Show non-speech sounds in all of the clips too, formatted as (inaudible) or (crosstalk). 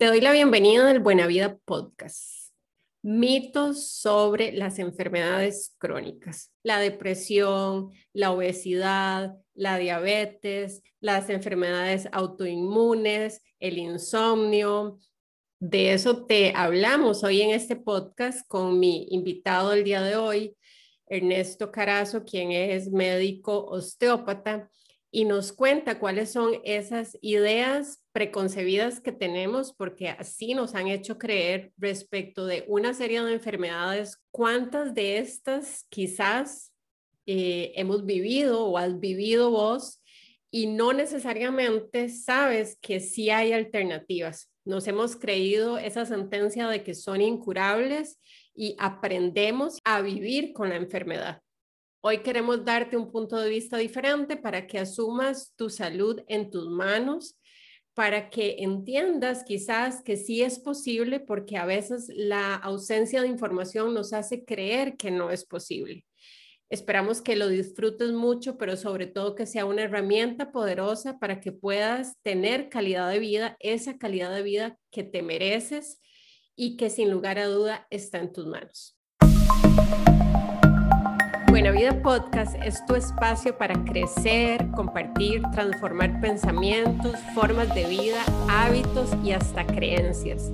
Te doy la bienvenida del Buena Vida Podcast. Mitos sobre las enfermedades crónicas, la depresión, la obesidad, la diabetes, las enfermedades autoinmunes, el insomnio. De eso te hablamos hoy en este podcast con mi invitado el día de hoy, Ernesto Carazo, quien es médico osteópata y nos cuenta cuáles son esas ideas preconcebidas que tenemos, porque así nos han hecho creer respecto de una serie de enfermedades, cuántas de estas quizás eh, hemos vivido o has vivido vos y no necesariamente sabes que sí hay alternativas. Nos hemos creído esa sentencia de que son incurables y aprendemos a vivir con la enfermedad. Hoy queremos darte un punto de vista diferente para que asumas tu salud en tus manos para que entiendas quizás que sí es posible porque a veces la ausencia de información nos hace creer que no es posible. Esperamos que lo disfrutes mucho, pero sobre todo que sea una herramienta poderosa para que puedas tener calidad de vida, esa calidad de vida que te mereces y que sin lugar a duda está en tus manos. Buena Vida Podcast es tu espacio para crecer, compartir, transformar pensamientos, formas de vida, hábitos y hasta creencias.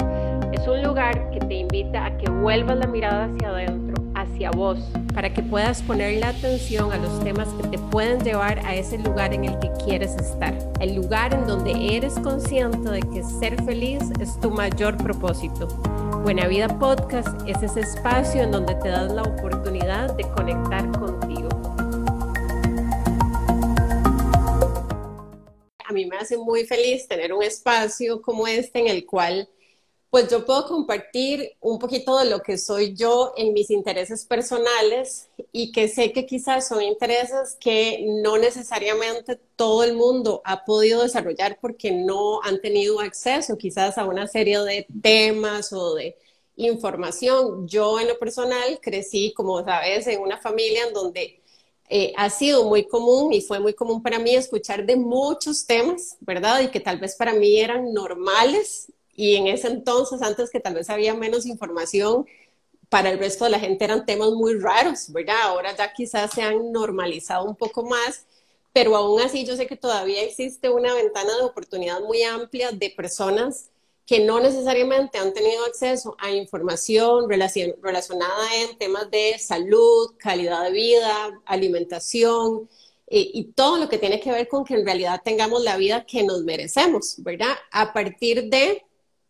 Es un lugar que te invita a que vuelvas la mirada hacia adentro, hacia vos, para que puedas poner la atención a los temas que te pueden llevar a ese lugar en el que quieres estar. El lugar en donde eres consciente de que ser feliz es tu mayor propósito Buena Vida Podcast es ese espacio en donde te das la oportunidad de conectar contigo. A mí me hace muy feliz tener un espacio como este en el cual pues yo puedo compartir un poquito de lo que soy yo en mis intereses personales y que sé que quizás son intereses que no necesariamente todo el mundo ha podido desarrollar porque no han tenido acceso quizás a una serie de temas o de información. Yo en lo personal crecí, como sabes, en una familia en donde eh, ha sido muy común y fue muy común para mí escuchar de muchos temas, ¿verdad? Y que tal vez para mí eran normales y en ese entonces, antes que tal vez había menos información, para el resto de la gente eran temas muy raros, ¿verdad? Ahora ya quizás se han normalizado un poco más, pero aún así yo sé que todavía existe una ventana de oportunidad muy amplia de personas que no necesariamente han tenido acceso a información relacionada en temas de salud, calidad de vida, alimentación eh, y todo lo que tiene que ver con que en realidad tengamos la vida que nos merecemos, ¿verdad? A partir de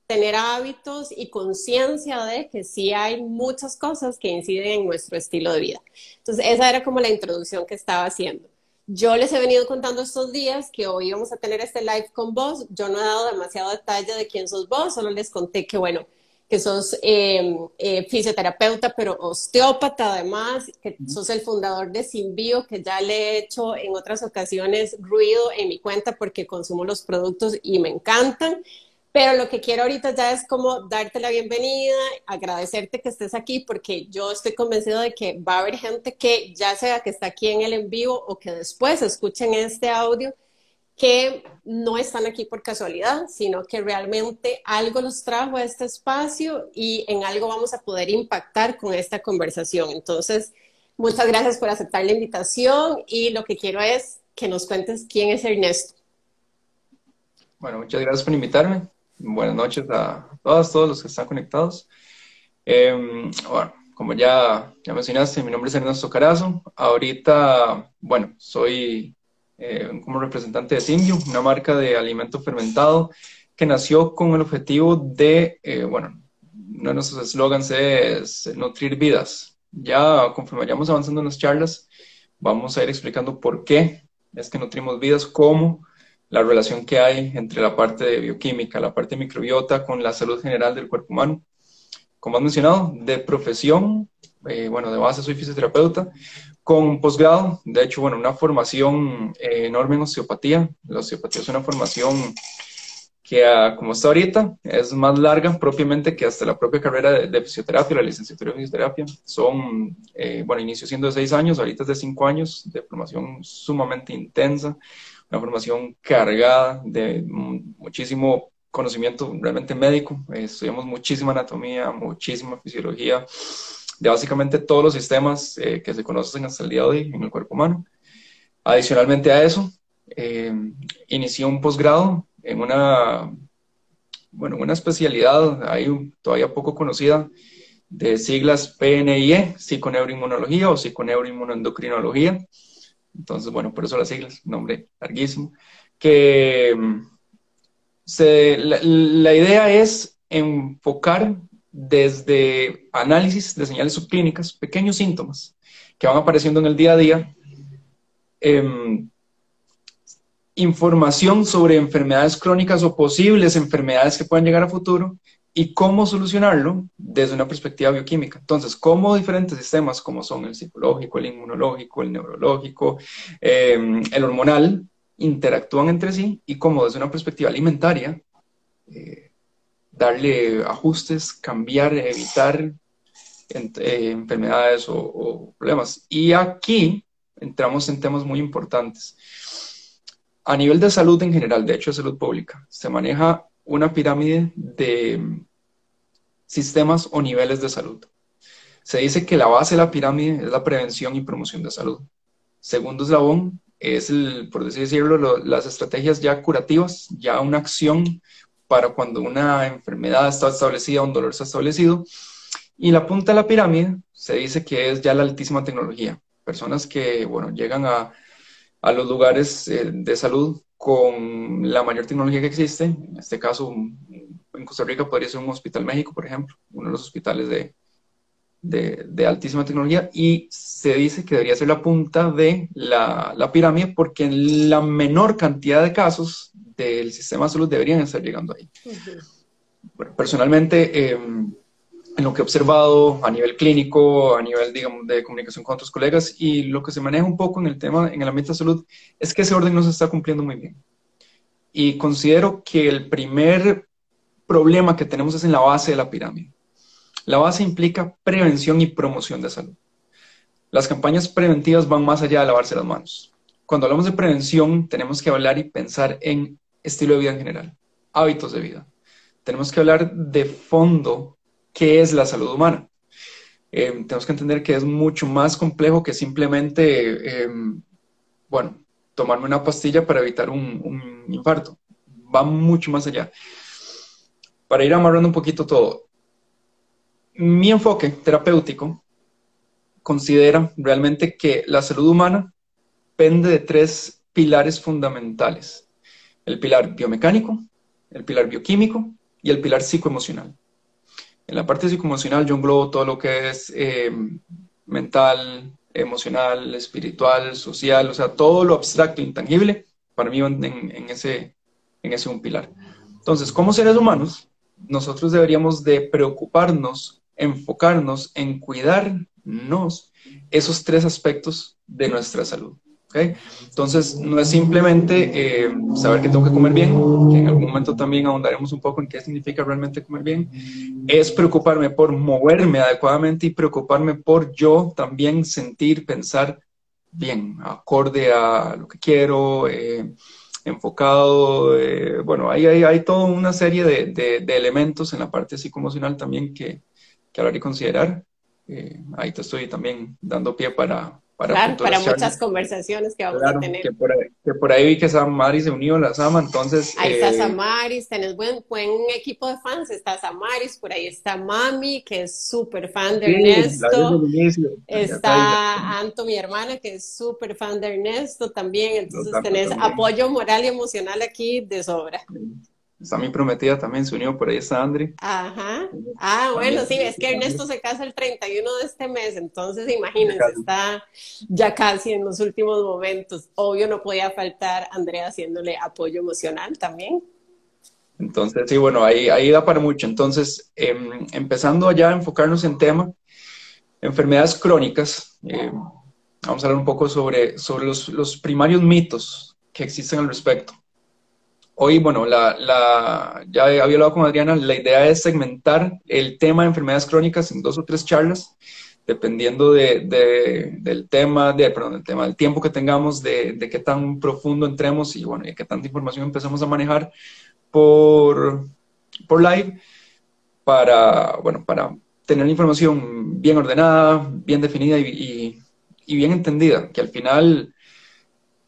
tener hábitos y conciencia de que sí hay muchas cosas que inciden en nuestro estilo de vida. Entonces, esa era como la introducción que estaba haciendo. Yo les he venido contando estos días que hoy vamos a tener este live con vos. Yo no he dado demasiado detalle de quién sos vos, solo les conté que, bueno, que sos eh, eh, fisioterapeuta, pero osteópata además, que sos el fundador de Sinbio, que ya le he hecho en otras ocasiones ruido en mi cuenta porque consumo los productos y me encantan. Pero lo que quiero ahorita ya es como darte la bienvenida, agradecerte que estés aquí, porque yo estoy convencido de que va a haber gente que ya sea que está aquí en el en vivo o que después escuchen este audio, que no están aquí por casualidad, sino que realmente algo los trajo a este espacio y en algo vamos a poder impactar con esta conversación. Entonces, muchas gracias por aceptar la invitación y lo que quiero es que nos cuentes quién es Ernesto. Bueno, muchas gracias por invitarme. Buenas noches a todas, todos los que están conectados. Em, bueno, como ya, ya mencionaste, mi nombre es Ernesto Carazo. Ahorita, bueno, soy eh, como representante de Simbio, una marca de alimento fermentado que nació con el objetivo de, eh, bueno, uno de nuestros eslogans es nutrir vidas. Ya conforme vayamos avanzando en las charlas, vamos a ir explicando por qué es que nutrimos vidas, cómo la relación que hay entre la parte de bioquímica, la parte de microbiota con la salud general del cuerpo humano. Como has mencionado, de profesión, eh, bueno, de base soy fisioterapeuta, con posgrado, de hecho, bueno, una formación eh, enorme en osteopatía. La osteopatía es una formación que, ah, como está ahorita, es más larga propiamente que hasta la propia carrera de, fisioterapia, la licenciatura de fisioterapia. Son, eh, bueno, inició siendo de seis años, ahorita es de cinco años, de formación sumamente intensa, una formación cargada de muchísimo conocimiento realmente médico, estudiamos muchísima anatomía, muchísima fisiología, de básicamente todos los sistemas que se conocen hasta el día de hoy en el cuerpo humano. Adicionalmente a eso, eh, inicié un posgrado en una, bueno, una especialidad ahí todavía poco conocida de siglas PNIE, psiconeuroinmunología o psiconeuroinmunoendocrinología. Entonces, bueno, por eso las siglas, nombre larguísimo. Que mm, la, idea es enfocar desde análisis de señales subclínicas, pequeños síntomas que van apareciendo en el día a día, em, información sobre enfermedades crónicas o posibles enfermedades que puedan llegar a futuro y cómo solucionarlo desde una perspectiva bioquímica. Entonces, cómo diferentes sistemas como son el psicológico, el inmunológico, el neurológico, em, el hormonal, interactúan entre sí y cómo desde una perspectiva alimentaria eh, darle ajustes, cambiar, evitar eh, enfermedades o problemas. Y aquí entramos en temas muy importantes a nivel de salud en general, de hecho de salud pública, se maneja una pirámide de sistemas o niveles de salud. Se dice que la base de la pirámide es la prevención y promoción de salud. Segundo eslabón es, el, por decirlo, las estrategias ya curativas, ya una acción para cuando una enfermedad está establecida, un dolor está establecido. Y la punta de la pirámide se dice que es ya la altísima tecnología. Personas que, bueno, llegan a a los lugares eh, de salud con la mayor tecnología que existe. En este caso, en Costa Rica podría ser un Hospital México, por ejemplo, uno de los hospitales de, de, altísima tecnología, y se dice que debería ser la punta de la, la, pirámide porque en la menor cantidad de casos del sistema de salud deberían estar llegando ahí. personalmente, eh, en lo que he observado a nivel clínico, a nivel, digamos, de comunicación con otros colegas y lo que se maneja un poco en el tema, en el ambiente de salud, es que ese orden no se está cumpliendo muy bien. Y considero que el primer problema que tenemos es en la base de la pirámide. La base implica prevención y promoción de salud. Las campañas preventivas van más allá de lavarse las manos. Cuando hablamos de prevención, tenemos que hablar y pensar en estilo de vida en general, hábitos de vida. Tenemos que hablar de fondo qué es la salud humana. Eh, tenemos que entender que es mucho más complejo que simplemente, eh, bueno, tomarme una pastilla para evitar un, infarto. Va mucho más allá. Para ir amarrando un poquito todo, mi enfoque terapéutico considera realmente que la salud humana depende de tres pilares fundamentales. El pilar biomecánico, el pilar bioquímico y el pilar psicoemocional. En la parte psicoemocional yo englobo todo lo que es eh, mental, emocional, espiritual, social, o sea, todo lo abstracto, intangible, para mí en, en, ese, en ese un pilar. Entonces, como seres humanos, nosotros deberíamos de preocuparnos, enfocarnos en cuidarnos esos tres aspectos de nuestra salud. Entonces, no es simplemente eh, saber que tengo que comer bien, que en algún momento también ahondaremos un poco en qué significa realmente comer bien, es preocuparme por moverme adecuadamente y preocuparme por yo también sentir, pensar bien, acorde a lo que quiero, eh, enfocado. Eh, bueno, ahí hay, hay, toda una serie de, de, elementos en la parte psicoemocional también que, que hablar y considerar. ahí te estoy también dando pie para, para, para muchas conversaciones que vamos a tener. Que por, ahí, que por ahí vi que Samaris se unió a la Sama, entonces... Ahí está eh, Samaris, tenés buen, buen equipo de fans, está Samaris, por ahí está Mami, que es súper fan de Ernesto. Está Anto, mi hermana, que es súper fan de Ernesto también, entonces tenés apoyo moral y emocional aquí de sobra. Está mi prometida también, se unió, por ahí está Andri. Ajá. Ah, bueno, sí, es que Ernesto se casa el 31 de este mes, entonces imagínense, está ya casi en los últimos momentos. Obvio no podía faltar Andrea haciéndole apoyo emocional también. Entonces, sí, bueno, ahí, ahí da para mucho. Entonces, em, empezando ya a enfocarnos en tema, enfermedades crónicas, em, vamos a hablar un poco sobre, sobre los, los primarios mitos que existen al respecto. Hoy, bueno, la, la, ya había hablado con Adriana, la idea es segmentar el tema de enfermedades crónicas en dos o tres charlas, dependiendo de, de, del tema, de, perdón, del tema, del tiempo que tengamos, de, de, qué tan profundo entremos y, bueno, y qué tanta información empezamos a manejar, por, por live para, bueno, para tener la información bien ordenada, bien definida y, bien entendida, que al final,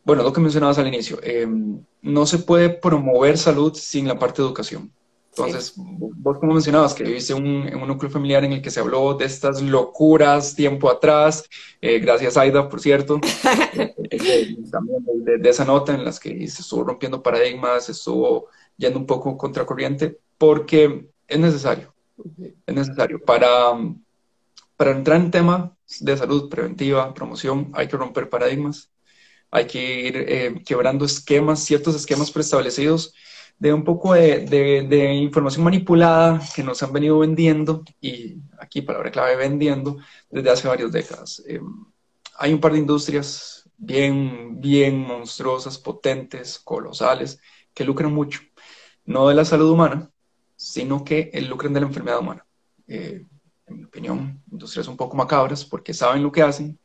bueno, lo que mencionabas al inicio, em, no se puede promover salud sin la parte de educación. Entonces, vos como mencionabas que viviste en un núcleo familiar en el que se habló de estas locuras tiempo atrás, eh, gracias Aida, por cierto, (laughs) eh, también de, de, esa nota en las que se estuvo rompiendo paradigmas, se estuvo yendo un poco contracorriente, porque es necesario, es necesario. Para, para entrar en tema de salud preventiva, promoción, hay que romper paradigmas, hay que ir eh, quebrando esquemas, ciertos esquemas preestablecidos de un poco de, información manipulada que nos han venido vendiendo, y aquí palabra clave, vendiendo, desde hace varias décadas. Eh, hay un par de industrias bien, bien monstruosas, potentes, colosales, que lucran mucho, no de la salud humana, sino que lucran de la enfermedad humana. Eh, en mi opinión, industrias un poco macabras porque saben lo que hacen,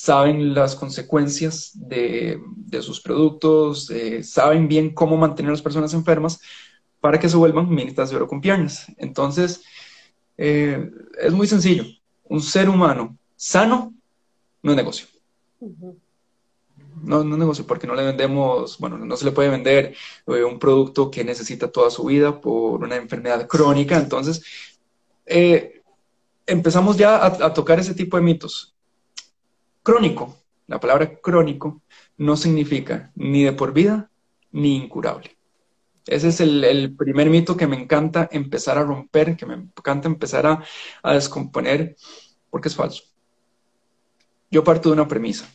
saben las consecuencias de, sus productos, eh, saben bien cómo mantener a las personas enfermas para que se vuelvan minitas de oro con piernas. Entonces, eh, es muy sencillo. Un ser humano sano no es negocio. No, no es negocio porque no le vendemos, bueno, no se le puede vender eh, un producto que necesita toda su vida por una enfermedad crónica. Entonces, empezamos ya a tocar ese tipo de mitos. Crónico, la palabra crónico no significa ni de por vida ni incurable. Ese es el, primer mito que me encanta empezar a romper, que me encanta empezar a, descomponer, porque es falso. Yo parto de una premisa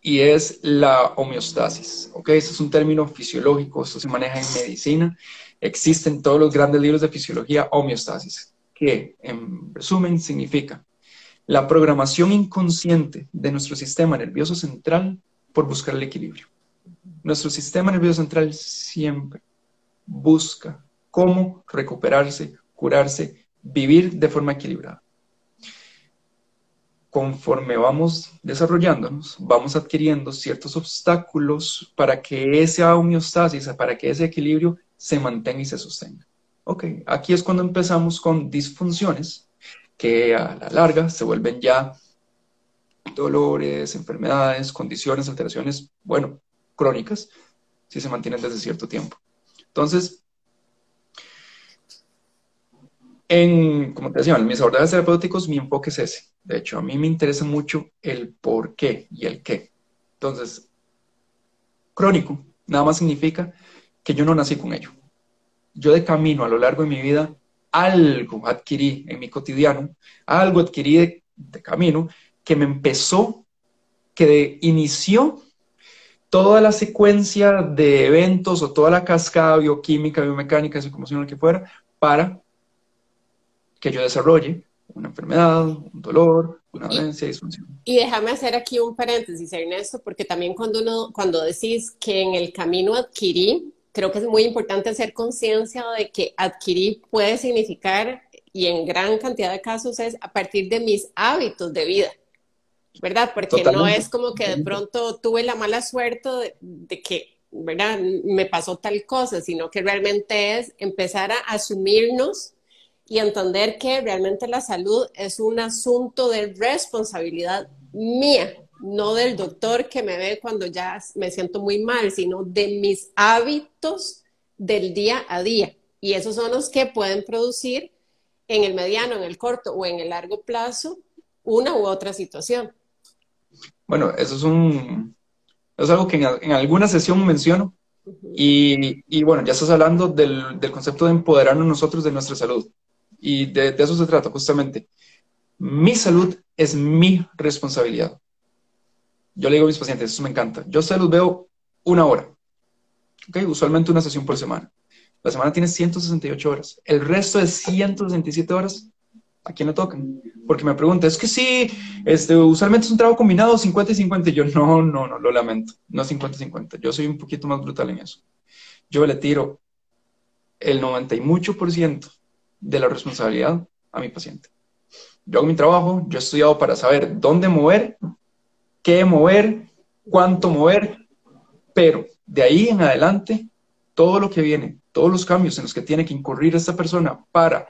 y es la homeostasis. ¿ok? Ese es un término fisiológico, esto se maneja en medicina. Existen todos los grandes libros de fisiología homeostasis, que en resumen significa la programación inconsciente de nuestro sistema nervioso central por buscar el equilibrio. Nuestro sistema nervioso central siempre busca cómo recuperarse, curarse, vivir de forma equilibrada. Conforme vamos desarrollándonos, vamos adquiriendo ciertos obstáculos para que esa homeostasis, para que ese equilibrio se mantenga y se sostenga. Ok, aquí es cuando empezamos con disfunciones que a la larga se vuelven ya dolores, enfermedades, condiciones, alteraciones, bueno, crónicas, si se mantienen desde cierto tiempo. Entonces, en, como te decía, en mis abordajes terapéuticos mi enfoque es ese. De hecho, a mí me interesa mucho el por qué y el qué. Entonces, crónico nada más significa que yo no nací con ello. Yo de camino a lo largo de mi vida algo adquirí en mi cotidiano, algo adquirí de, camino que me empezó, que inició toda la secuencia de eventos o toda la cascada bioquímica, biomecánica, psicoemocional que fuera, para que yo desarrolle una enfermedad, un dolor, una dolencia, disfunción. Y déjame hacer aquí un paréntesis, Ernesto, porque también cuando uno, cuando decís que en el camino adquirí, creo que es muy importante hacer conciencia de que adquirir puede significar, y en gran cantidad de casos es a partir de mis hábitos de vida, ¿verdad? Porque no es como que de pronto tuve la mala suerte de, que, ¿verdad? Me pasó tal cosa, sino que realmente es empezar a asumirnos y entender que realmente la salud es un asunto de responsabilidad mía, no del doctor que me ve cuando ya me siento muy mal, sino de mis hábitos del día a día. Y esos son los que pueden producir en el mediano, en el corto o en el largo plazo una u otra situación. Bueno, eso es un es algo que en, alguna sesión menciono y, bueno, ya estás hablando del, concepto de empoderarnos nosotros de nuestra salud. Y de eso se trata justamente. Mi salud es mi responsabilidad. Yo le digo a mis pacientes, eso me encanta. Yo se veo una hora. ¿okay? Usualmente una sesión por semana. La semana tiene 168 horas. El resto de 167 horas, ¿a quién le tocan? Porque me pregunta, es que sí, este, usualmente es un trabajo combinado 50 y 50. Y yo, no, no, no, lo lamento. No 50 y 50. Yo soy un poquito más brutal en eso. Yo le tiro el 90 y mucho por ciento de la responsabilidad a mi paciente. Yo hago mi trabajo, yo he estudiado para saber dónde mover qué mover, cuánto mover, pero de ahí en adelante todo lo que viene, todos los cambios en los que tiene que incurrir esta persona para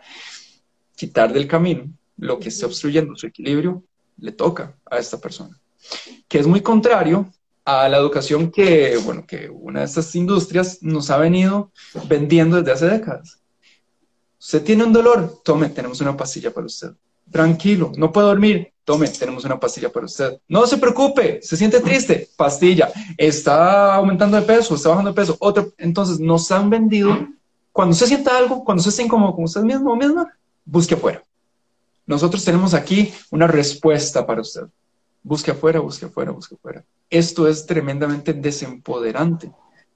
quitar del camino lo que esté obstruyendo su equilibrio, le toca a esta persona. Que es muy contrario a la educación que, bueno, que una de estas industrias nos ha venido vendiendo desde hace décadas. Usted tiene un dolor, tome, tenemos una pastilla para usted. Tranquilo, no puede dormir, tome, tenemos una pastilla para usted. No se preocupe, se siente triste, pastilla. Está aumentando de peso, está bajando de peso, otro. Entonces, nos han vendido, cuando usted sienta algo, cuando usted esté incómodo con usted mismo o misma, busque afuera. Nosotros tenemos aquí una respuesta para usted. Busque afuera, busque afuera, busque afuera. Esto es tremendamente desempoderante,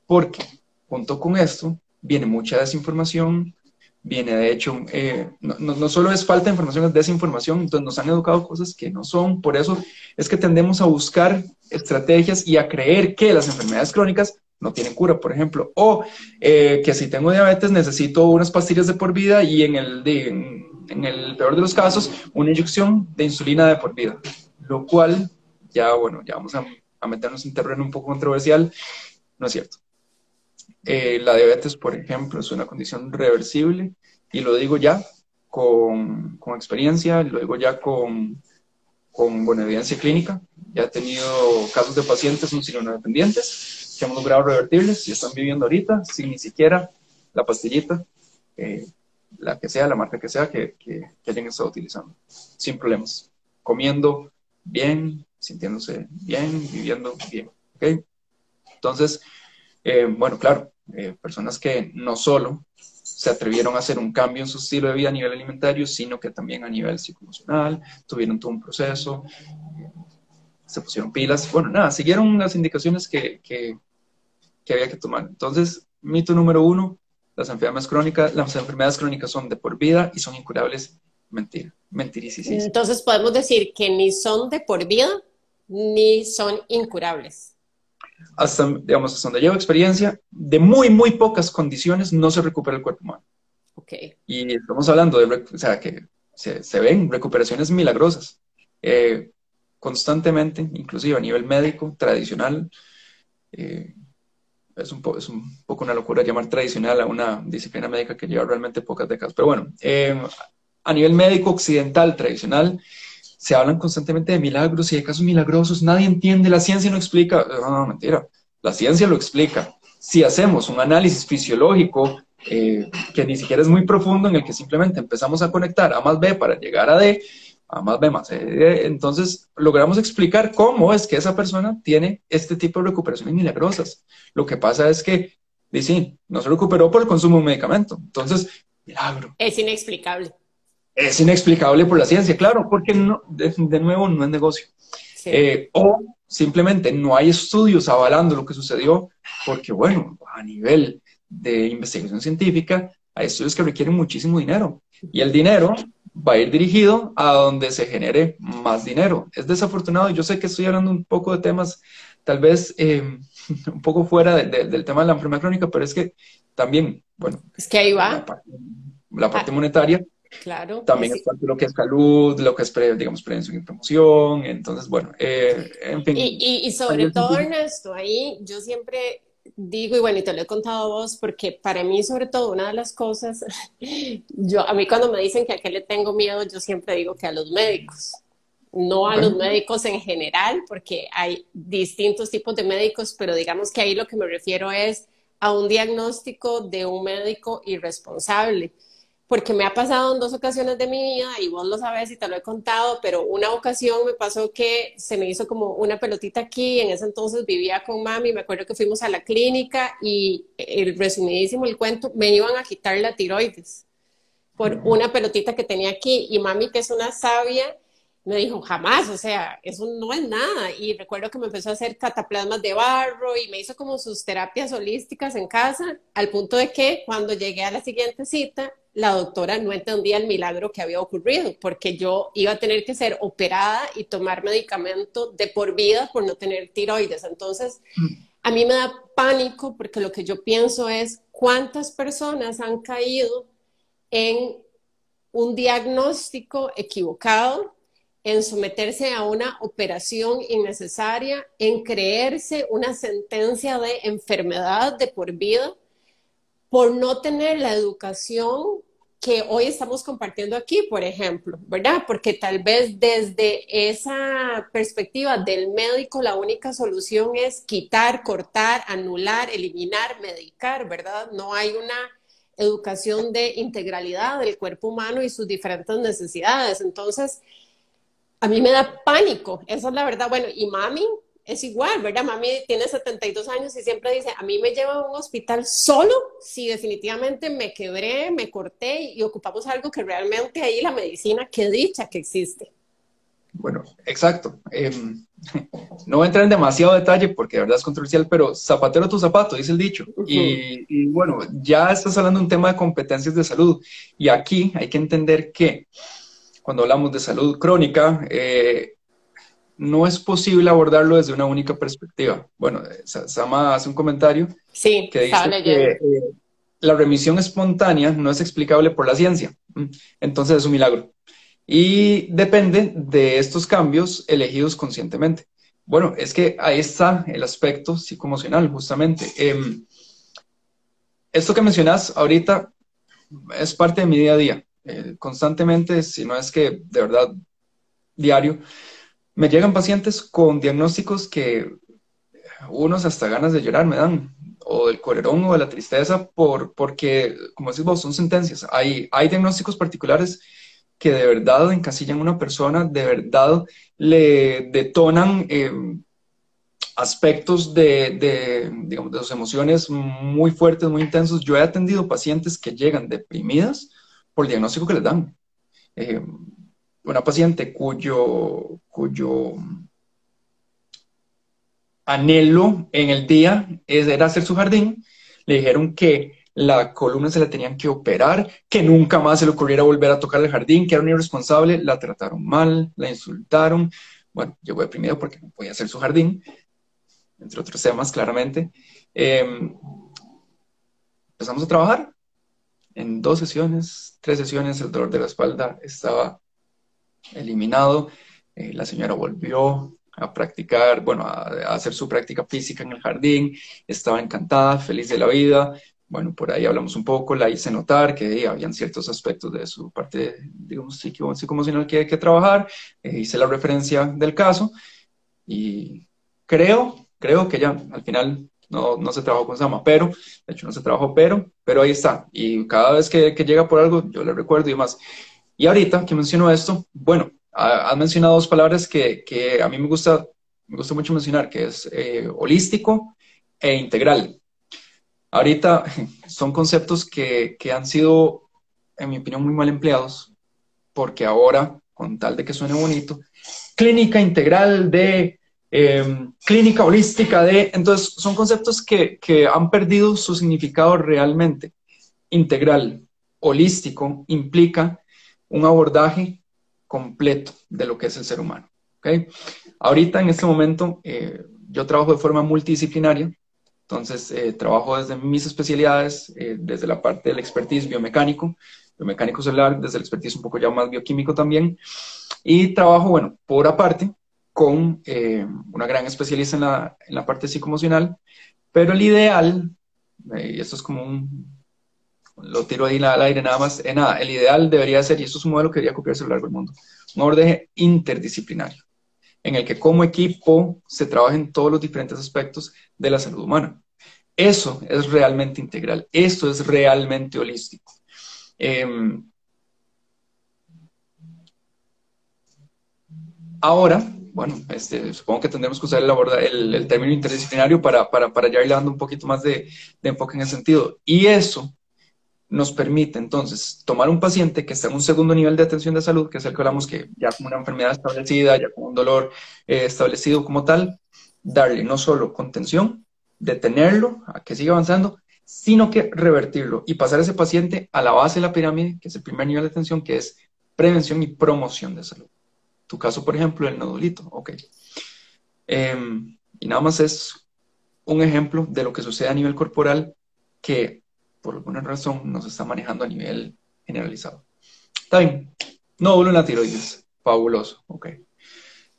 porque junto con esto viene mucha desinformación, viene de hecho, eh, no, no, solo es falta de información, es desinformación, entonces nos han educado cosas que no son, por eso es que tendemos a buscar estrategias y a creer que las enfermedades crónicas no tienen cura, por ejemplo, o eh, que si tengo diabetes necesito unas pastillas de por vida y en el, en el peor de los casos, una inyección de insulina de por vida, lo cual ya, bueno, ya vamos a, a meternos en terreno un poco controversial, no es cierto. Eh, la diabetes, por ejemplo, es una condición reversible y lo digo ya con, con experiencia, lo digo ya con, con buena evidencia clínica. Ya he tenido casos de pacientes dependientes que hemos logrado revertirles y están viviendo ahorita sin ni siquiera la pastillita, eh, la que sea, la marca que sea, que, que, que hayan estado utilizando, sin problemas, comiendo bien, sintiéndose bien, viviendo bien. ¿okay? Entonces, eh, bueno, claro, eh, personas que no solo se atrevieron a hacer un cambio en su estilo de vida a nivel alimentario, sino que también a nivel psicoemocional, tuvieron todo un proceso, se pusieron pilas, bueno, nada, siguieron las indicaciones que, que, había que tomar. Entonces, mito número uno, las enfermedades crónicas, las enfermedades crónicas son de por vida y son incurables. Mentira, mentirísimo. Entonces podemos decir que ni son de por vida ni son incurables hasta, digamos, hasta donde llevo experiencia, de muy, muy pocas condiciones no se recupera el cuerpo humano. Okay. Y estamos hablando de, o sea, que se, ven recuperaciones milagrosas, eh, constantemente, inclusive a nivel médico, tradicional. Eh, es, un es un poco una locura llamar tradicional a una disciplina médica que lleva realmente pocas décadas. Pero bueno, eh, a nivel médico occidental, tradicional, se hablan constantemente de milagros y de casos milagrosos, nadie entiende, la ciencia no explica, no, no, mentira, la ciencia lo explica. Si hacemos un análisis fisiológico eh, que ni siquiera es muy profundo, en el que simplemente empezamos a conectar A más B para llegar a D, A más B más C, entonces logramos explicar cómo es que esa persona tiene este tipo de recuperaciones milagrosas. Lo que pasa es que, sí, no se recuperó por el consumo de un medicamento. Entonces, milagro. Es inexplicable es inexplicable por la ciencia, claro, porque no, de, nuevo no es negocio. Eh, o simplemente no hay estudios avalando lo que sucedió, porque bueno, a nivel de investigación científica hay estudios que requieren muchísimo dinero y el dinero va a ir dirigido a donde se genere más dinero. Es desafortunado, yo sé que estoy hablando un poco de temas tal vez eh, (laughs) un poco fuera del tema de la enfermedad crónica, pero es que también, bueno, es que ahí va. La parte, la parte monetaria Claro. También es parte de lo que es salud, lo que es, digamos, prevención y promoción. Entonces, bueno, eh, en fin. Y, y, sobre todo, Ernesto, ahí yo siempre digo, y bueno, y te lo he contado a vos, porque para mí, sobre todo, una de las cosas, (laughs) yo, a mí cuando me dicen que a qué le tengo miedo, yo siempre digo que a los médicos. No a los médicos en general, porque hay distintos tipos de médicos, pero digamos que ahí lo que me refiero es a un diagnóstico de un médico irresponsable porque me ha pasado en dos ocasiones de mi vida, y vos lo sabes y te lo he contado, pero una ocasión me pasó que se me hizo como una pelotita aquí, en ese entonces vivía con mami, me acuerdo que fuimos a la clínica y el resumidísimo el cuento, me iban a quitar la tiroides por una pelotita que tenía aquí y mami que es una sabia me dijo, jamás, o sea, eso no es nada. Y recuerdo que me empezó a hacer cataplasmas de barro y me hizo como sus terapias holísticas en casa, al punto de que cuando llegué a la siguiente cita, la doctora no entendía el milagro que había ocurrido, porque yo iba a tener que ser operada y tomar medicamento de por vida por no tener tiroides. Entonces, a mí me da pánico porque lo que yo pienso es cuántas personas han caído en un diagnóstico equivocado, en someterse a una operación innecesaria, en creerse una sentencia de enfermedad de por vida por no tener la educación que hoy estamos compartiendo aquí, por ejemplo, ¿verdad? Porque tal vez desde esa perspectiva del médico la única solución es quitar, cortar, anular, eliminar, medicar, ¿verdad? No hay una educación de integralidad del cuerpo humano y sus diferentes necesidades. Entonces, a mí me da pánico, esa es la verdad. Bueno, y mami es igual, ¿verdad? Mami tiene 72 años y siempre dice, a mí me lleva a un hospital solo si definitivamente me quebré, me corté y ocupamos algo que realmente ahí la medicina, qué dicha que existe. Bueno, exacto. Em, (laughs) no voy a entrar en demasiado detalle porque de verdad es controversial, pero zapatero tu zapato, dice el dicho. y, y, bueno, ya estás hablando de un tema de competencias de salud. Y aquí hay que entender que cuando hablamos de salud crónica, eh, no es posible abordarlo desde una única perspectiva. Bueno, Sama hace un comentario sí, que dice que eh, la remisión espontánea no es explicable por la ciencia. Entonces es un milagro. Y depende de estos cambios elegidos conscientemente. Bueno, es que ahí está el aspecto psicoemocional, justamente. Em, esto que mencionas ahorita es parte de mi día a día. Eh, constantemente, si no es que de verdad diario, me llegan pacientes con diagnósticos que unos hasta ganas de llorar me dan, o del colerón o de la tristeza, por, porque, como decís vos, son sentencias. Hay, hay diagnósticos particulares que de verdad encasillan a una persona, de verdad le detonan eh, aspectos de, de, digamos, de sus emociones muy fuertes, muy intensos. Yo he atendido pacientes que llegan deprimidas por el diagnóstico que les dan. Eh, una paciente cuyo, anhelo en el día era hacer su jardín, le dijeron que la columna se la tenían que operar, que nunca más se le ocurriera volver a tocar el jardín, que era un irresponsable, la trataron mal, la insultaron, bueno, llegó deprimido porque no podía hacer su jardín, entre otros temas, claramente. Em, empezamos a trabajar. En dos sesiones, tres sesiones, el dolor de la espalda estaba eliminado. Eh, la señora volvió a practicar, bueno, a, hacer su práctica física en el jardín, estaba encantada, feliz de la vida. Bueno, por ahí hablamos un poco, la hice notar que habían ciertos aspectos de su parte, digamos, psicoemocional que hay que trabajar. Eh, hice la referencia del caso y creo, creo que ya al final no, no se trabajó con Sama, pero, de hecho no se trabajó, pero, pero ahí está. Y cada vez que, que llega por algo, yo le recuerdo y demás. Y ahorita que menciono esto, bueno, has mencionado dos palabras que, a mí me gusta, me gusta mucho mencionar, que es eh, holístico e integral. Ahorita (laughs) son conceptos que, que han sido, en mi opinión, muy mal empleados, porque ahora, con tal de que suene bonito, clínica integral de, em, clínica holística de, entonces son conceptos que, que han perdido su significado realmente. Integral, holístico, implica un abordaje completo de lo que es el ser humano. ¿okay? Ahorita, en este momento, eh, yo trabajo de forma multidisciplinaria, entonces eh, trabajo desde mis especialidades, eh, desde la parte del expertise biomecánico, biomecánico celular, desde el expertise un poco ya más bioquímico también, y trabajo, bueno, por aparte, con una gran especialista en la, en la parte psicoemocional, pero el ideal, y esto es como un, lo tiro ahí al aire nada más, eh, nada, el ideal debería ser, y esto es un modelo que debería copiarse a lo largo del mundo, un orden interdisciplinario, en el que como equipo se trabajen todos los diferentes aspectos de la salud humana. Eso es realmente integral, eso es realmente holístico. Em, ahora, bueno, este, supongo que tendremos que usar el, el, término interdisciplinario para, para, para ya ir dando un poquito más de, de enfoque en ese sentido. Y eso nos permite entonces tomar un paciente que está en un segundo nivel de atención de salud, que es el que hablamos que ya como una enfermedad establecida, ya con un dolor eh, establecido como tal, darle no solo contención, detenerlo a que siga avanzando, sino que revertirlo y pasar a ese paciente a la base de la pirámide, que es el primer nivel de atención, que es prevención y promoción de salud. Tu caso, por ejemplo, el nodulito, ok. Em, y nada más es un ejemplo de lo que sucede a nivel corporal que por alguna razón no se está manejando a nivel generalizado. Está bien. Nódulo en la tiroides. Fabuloso. Ok.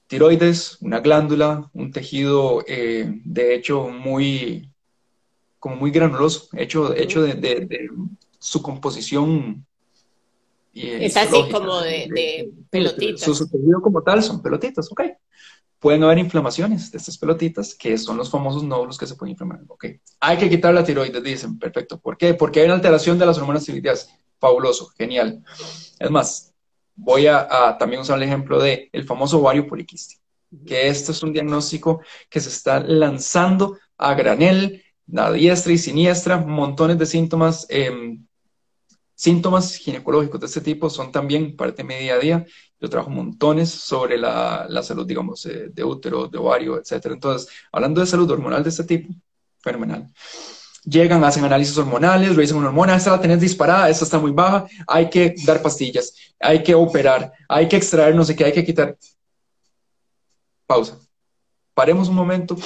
Tiroides, una glándula, un tejido, eh, de hecho, muy, como muy granuloso, hecho, hecho de, su composición. es así como de, pelotitas. Su, su como tal son pelotitas, ok. Pueden haber inflamaciones de estas pelotitas, que son los famosos nódulos que se pueden inflamar. Ok. Hay que quitar la tiroides, dicen. Perfecto. ¿Por qué? Porque hay una alteración de las hormonas tiroideas. Fabuloso, genial. Es más, voy a, también usar el ejemplo de el famoso ovario poliquístico, que esto es un diagnóstico que se está lanzando a granel, a diestra y siniestra, montones de síntomas, em, síntomas ginecológicos de este tipo son también parte de día a día. Yo trabajo montones sobre la, salud, digamos, eh, de útero, de ovario, etc. Entonces, hablando de salud hormonal de este tipo, fenomenal. Llegan, hacen análisis hormonales, revisan una hormona, esta la tenés disparada, esta está muy baja, hay que dar pastillas, hay que operar, hay que extraer no sé qué, hay que quitar. Pausa. Paremos un momento,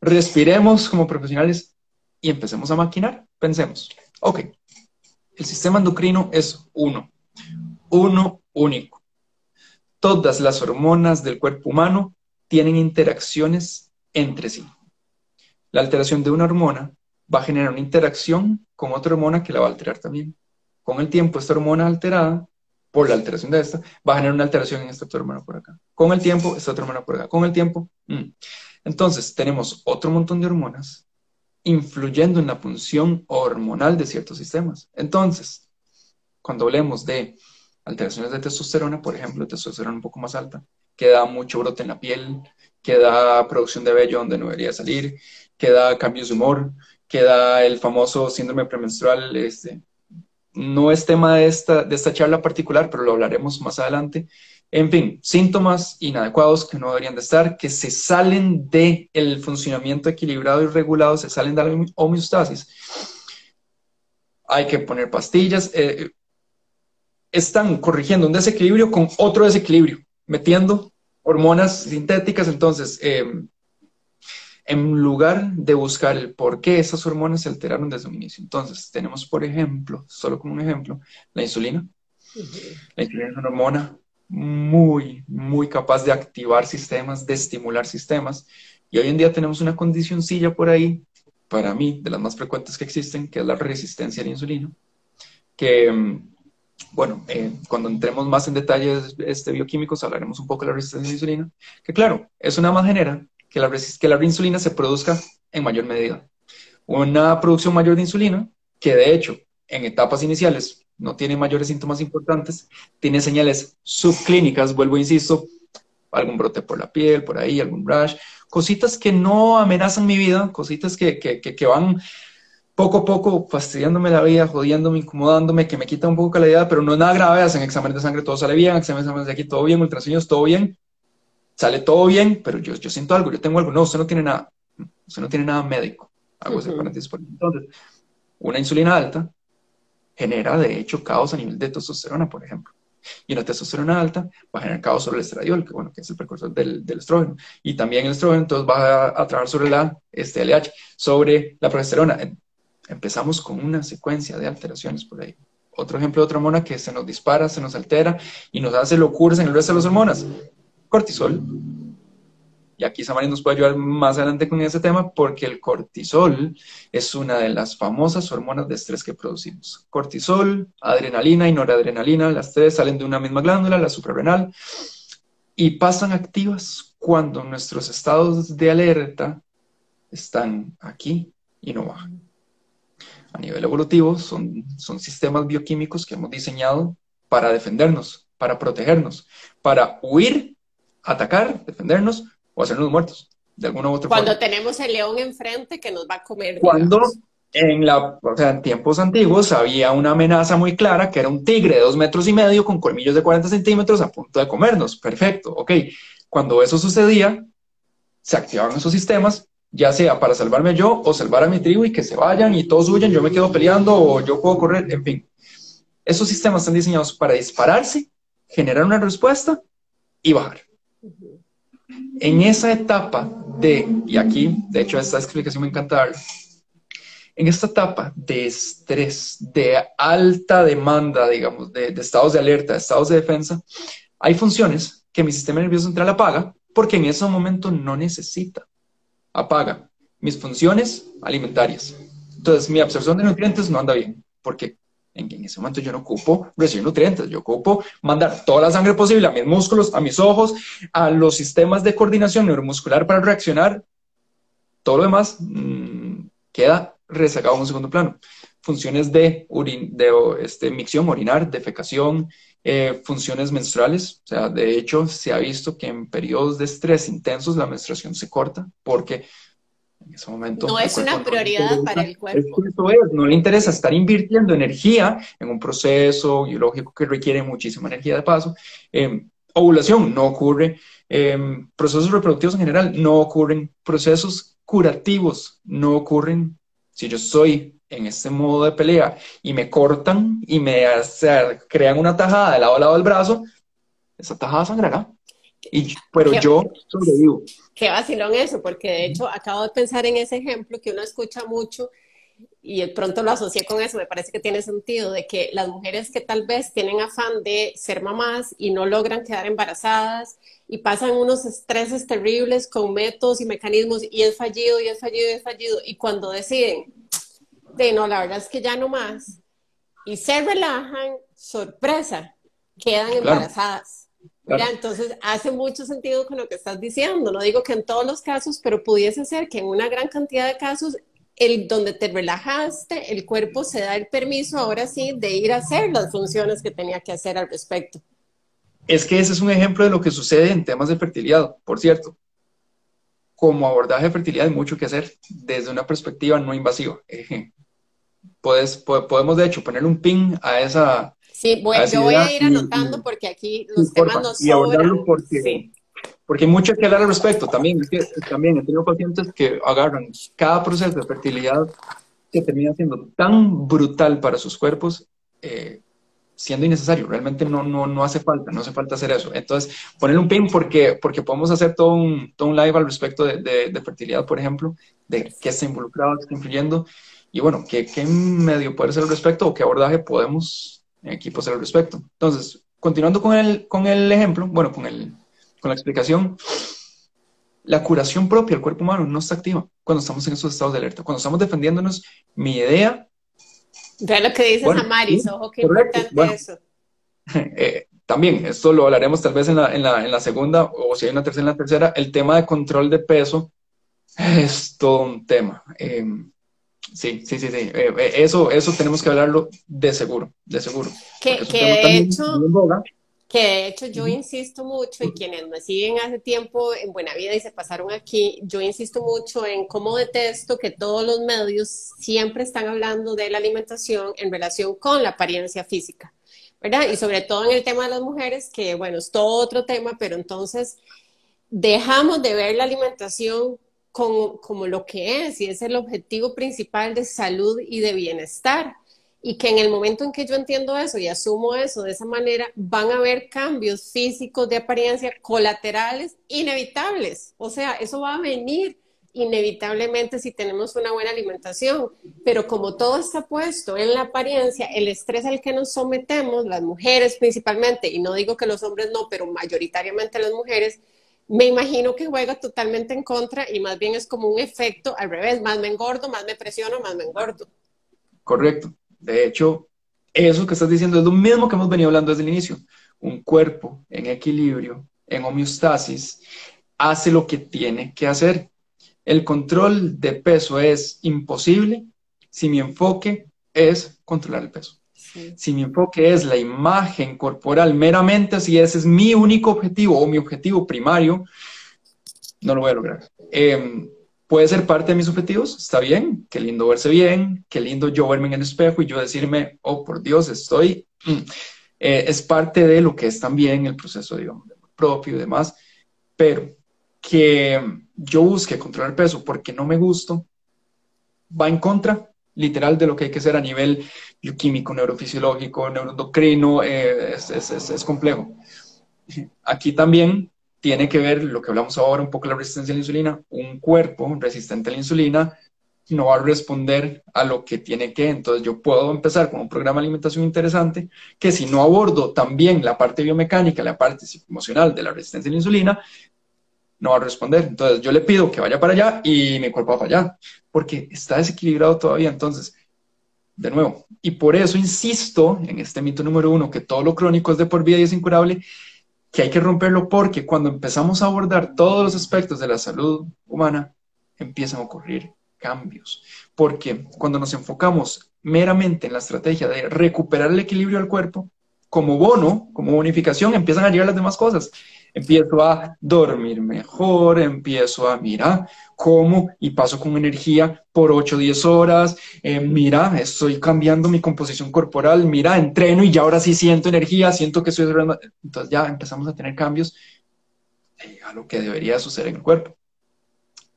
respiremos como profesionales y empecemos a maquinar. Pensemos, ok, el sistema endocrino es uno, uno único. Todas las hormonas del cuerpo humano tienen interacciones entre sí. La alteración de una hormona va a generar una interacción con otra hormona que la va a alterar también. Con el tiempo, esta hormona alterada, por la alteración de esta, va a generar una alteración en esta otra hormona por acá. Con el tiempo, esta otra hormona por acá. Con el tiempo, mm. entonces tenemos otro montón de hormonas influyendo en la función hormonal de ciertos sistemas. Entonces, cuando hablemos de alteraciones de testosterona, por ejemplo, testosterona un poco más alta, que da mucho brote en la piel, que da producción de vello donde no debería salir, que da cambios de humor, queda el famoso síndrome premenstrual. Este, no es tema de esta, de esta charla particular, pero lo hablaremos más adelante. En fin, síntomas inadecuados que no deberían de estar, que se salen del el funcionamiento equilibrado y regulado, se salen de la homeostasis. Hay que poner pastillas. Eh, están corrigiendo un desequilibrio con otro desequilibrio, metiendo hormonas sintéticas. Entonces, eh, en lugar de buscar el por qué esas hormonas se alteraron desde un inicio. Entonces, tenemos, por ejemplo, solo como un ejemplo, la insulina. La insulina es una hormona muy, muy capaz de activar sistemas, de estimular sistemas. Y hoy en día tenemos una condicioncilla por ahí, para mí, de las más frecuentes que existen, que es la resistencia a la insulina, que, mm, bueno, eh, cuando entremos más en detalles este, bioquímicos, hablaremos un poco de la resistencia a la insulina, que claro, es una manera que la, que la insulina se produzca en mayor medida. Una producción mayor de insulina, que de hecho en etapas iniciales no tiene mayores síntomas importantes, tiene señales subclínicas, vuelvo insisto, algún brote por la piel, por ahí, algún rash, cositas que no amenazan mi vida, cositas que, que, que, van poco a poco fastidiándome la vida, jodiéndome, incomodándome, que me quita un poco calidad, pero no es nada grave, hacen exámenes de sangre, todo sale bien, exámenes de aquí, todo bien, ultrasonidos, todo bien, sale todo bien, pero yo, yo siento algo, yo tengo algo. No, usted no tiene nada. Usted no tiene nada médico. Hago ese paréntesis Entonces, una insulina alta genera, de hecho, caos a nivel de testosterona, por ejemplo. Y una testosterona alta va a generar caos sobre el estradiol, que, bueno, que es el precursor del, del estrógeno. Y también el estrógeno, entonces, va a, trabajar sobre la este, LH, sobre la progesterona. Empezamos con una secuencia de alteraciones por ahí. Otro ejemplo de otra hormona que se nos dispara, se nos altera y nos hace locuras en el resto de las hormonas cortisol. Y aquí Samarín nos puede ayudar más adelante con ese tema porque el cortisol es una de las famosas hormonas de estrés que producimos. Cortisol, adrenalina y noradrenalina, las tres salen de una misma glándula, la suprarrenal, y pasan activas cuando nuestros estados de alerta están aquí y no bajan. A nivel evolutivo son, son sistemas bioquímicos que hemos diseñado para defendernos, para protegernos, para huir atacar, defendernos o hacernos muertos, de alguna u otra Cuando tenemos el león enfrente que nos va a comer. Cuando en, la, o sea, en tiempos antiguos había una amenaza muy clara que era un tigre de dos metros y medio con colmillos de 40 centímetros a punto de comernos. Perfecto, ok. Cuando eso sucedía, se activaban esos sistemas, ya sea para salvarme yo o salvar a mi tribu y que se vayan y todos huyan, yo me quedo peleando o yo puedo correr, en fin. Esos sistemas están diseñados para dispararse, generar una respuesta y bajar. En esa etapa de, y aquí, de hecho, esta explicación me encanta en esta etapa de estrés, de alta demanda, digamos, de, estados de alerta, de estados de defensa, hay funciones que mi sistema nervioso central apaga porque en ese momento no necesita. Apaga mis funciones alimentarias, Entonces, mi absorción de nutrientes no anda bien, porque en, ese momento yo no ocupo recibir nutrientes, yo ocupo mandar toda la sangre posible a mis músculos, a mis ojos, a los sistemas de coordinación neuromuscular para reaccionar. Todo lo demás mm, queda rezagado en un segundo plano. Funciones de, de este, micción, orinar, defecación, eh, funciones menstruales. O sea, de hecho, se ha visto que en periodos de estrés intensos la menstruación se corta porque en ese momento. No es una prioridad para el cuerpo. no le interesa estar invirtiendo energía en un proceso biológico que requiere muchísima energía de paso. Em, ovulación no ocurre. Em, procesos reproductivos en general no ocurren. Procesos curativos no ocurren. Si yo estoy en este modo de pelea y me cortan y me crean una tajada de lado a lado del brazo, esa tajada sangrará. Y, pero yo sobrevivo. Qué vacilón eso, porque de hecho acabo de pensar en ese ejemplo que uno escucha mucho y de pronto lo asocié con eso, me parece que tiene sentido, de que las mujeres que tal vez tienen afán de ser mamás y no logran quedar embarazadas y pasan unos estreses terribles con métodos y mecanismos y es fallido y es fallido y es fallido y cuando deciden, de no, la verdad es que ya no más, y se relajan, sorpresa, quedan embarazadas. Mira, entonces hace mucho sentido con lo que estás diciendo. No digo que en todos los casos, pero pudiese ser que en una gran cantidad de casos, el donde te relajaste, el cuerpo se da el permiso ahora sí de ir a hacer las funciones que tenía que hacer al respecto. Es que ese es un ejemplo de lo que sucede en temas de fertilidad, por cierto. Como abordaje de fertilidad hay mucho que hacer desde una perspectiva no invasiva. Puedes, podemos de hecho poner un pin a esa, Sí, yo voy a ir anotando porque aquí los temas no Y abordarlo porque, porque hay mucho que hablar al respecto. También, también he tenido pacientes que agarran cada proceso de fertilidad que termina siendo tan brutal para sus cuerpos, eh, siendo innecesario. Realmente no, no, no hace falta, no hace falta hacer eso. Entonces, poner un pin porque, porque podemos hacer todo un, todo un live al respecto de, de, fertilidad, por ejemplo, de qué está involucrado, qué está influyendo. Y bueno, ¿qué, qué medio puede ser al respecto o qué abordaje podemos equipos al respecto. Entonces, continuando con el, con el ejemplo, bueno, con, el, con la explicación, la curación propia del cuerpo humano no está activa cuando estamos en esos estados de alerta. Cuando estamos defendiéndonos, mi idea... Ve lo que dices, Amaris, ojo, qué importante eso. (laughs) Eh, también, esto lo hablaremos tal vez en la, en, la, en la, segunda, o si hay una tercera en la tercera, el tema de control de peso es todo un tema. Eh, Sí, sí, sí, sí. Eh, eh, eso, eso tenemos que hablarlo de seguro, de seguro. Que, de hecho, que de hecho yo insisto mucho, y quienes me siguen hace tiempo en Buena Vida y se pasaron aquí, yo insisto mucho en cómo detesto que todos los medios siempre están hablando de la alimentación en relación con la apariencia física, ¿verdad? Y sobre todo en el tema de las mujeres, que bueno, es todo otro tema, pero entonces dejamos de ver la alimentación como, lo que es y es el objetivo principal de salud y de bienestar. Y que en el momento en que yo entiendo eso y asumo eso de esa manera, van a haber cambios físicos de apariencia colaterales inevitables. O sea, eso va a venir inevitablemente si tenemos una buena alimentación, pero como todo está puesto en la apariencia, el estrés al que nos sometemos, las mujeres principalmente, y no digo que los hombres no, pero mayoritariamente las mujeres, me imagino que juega totalmente en contra y más bien es como un efecto al revés, más me engordo, más me presiono, más me engordo. Correcto. De hecho, eso que estás diciendo es lo mismo que hemos venido hablando desde el inicio. Un cuerpo en equilibrio, en homeostasis, hace lo que tiene que hacer. El control de peso es imposible si mi enfoque es controlar el peso. Si mi enfoque es la imagen corporal meramente, si ese es mi único objetivo o mi objetivo primario, no lo voy a lograr. Em, puede ser parte de mis objetivos, está bien, qué lindo verse bien, qué lindo yo verme en el espejo y yo decirme, oh, por Dios, estoy... Mm, eh, es parte de lo que es también el proceso, digamos, propio y demás, pero que yo busque controlar peso porque no me gusto, va en contra literal de lo que hay que hacer a nivel bioquímico, neurofisiológico, neuroendocrino, eh, es, complejo. Aquí también tiene que ver lo que hablamos ahora, un poco la resistencia a la insulina. Un cuerpo resistente a la insulina no va a responder a lo que tiene que. Entonces yo puedo empezar con un programa de alimentación interesante que si no abordo también la parte biomecánica, la parte emocional de la resistencia a la insulina, no va a responder. Entonces yo le pido que vaya para allá y mi cuerpo va para allá, porque está desequilibrado todavía. Entonces, de nuevo, y por eso insisto en este mito número uno, que todo lo crónico es de por vida y es incurable, que hay que romperlo porque cuando empezamos a abordar todos los aspectos de la salud humana, empiezan a ocurrir cambios. Porque cuando nos enfocamos meramente en la estrategia de recuperar el equilibrio del cuerpo, como bono, como bonificación, empiezan a llegar las demás cosas empiezo a dormir mejor, empiezo a, mira, cómo y paso con energía por 8 o 10 horas, eh, mira, estoy cambiando mi composición corporal, mira, entreno y ya ahora sí siento energía, siento que estoy... Entonces ya empezamos a tener cambios a lo que debería suceder en el cuerpo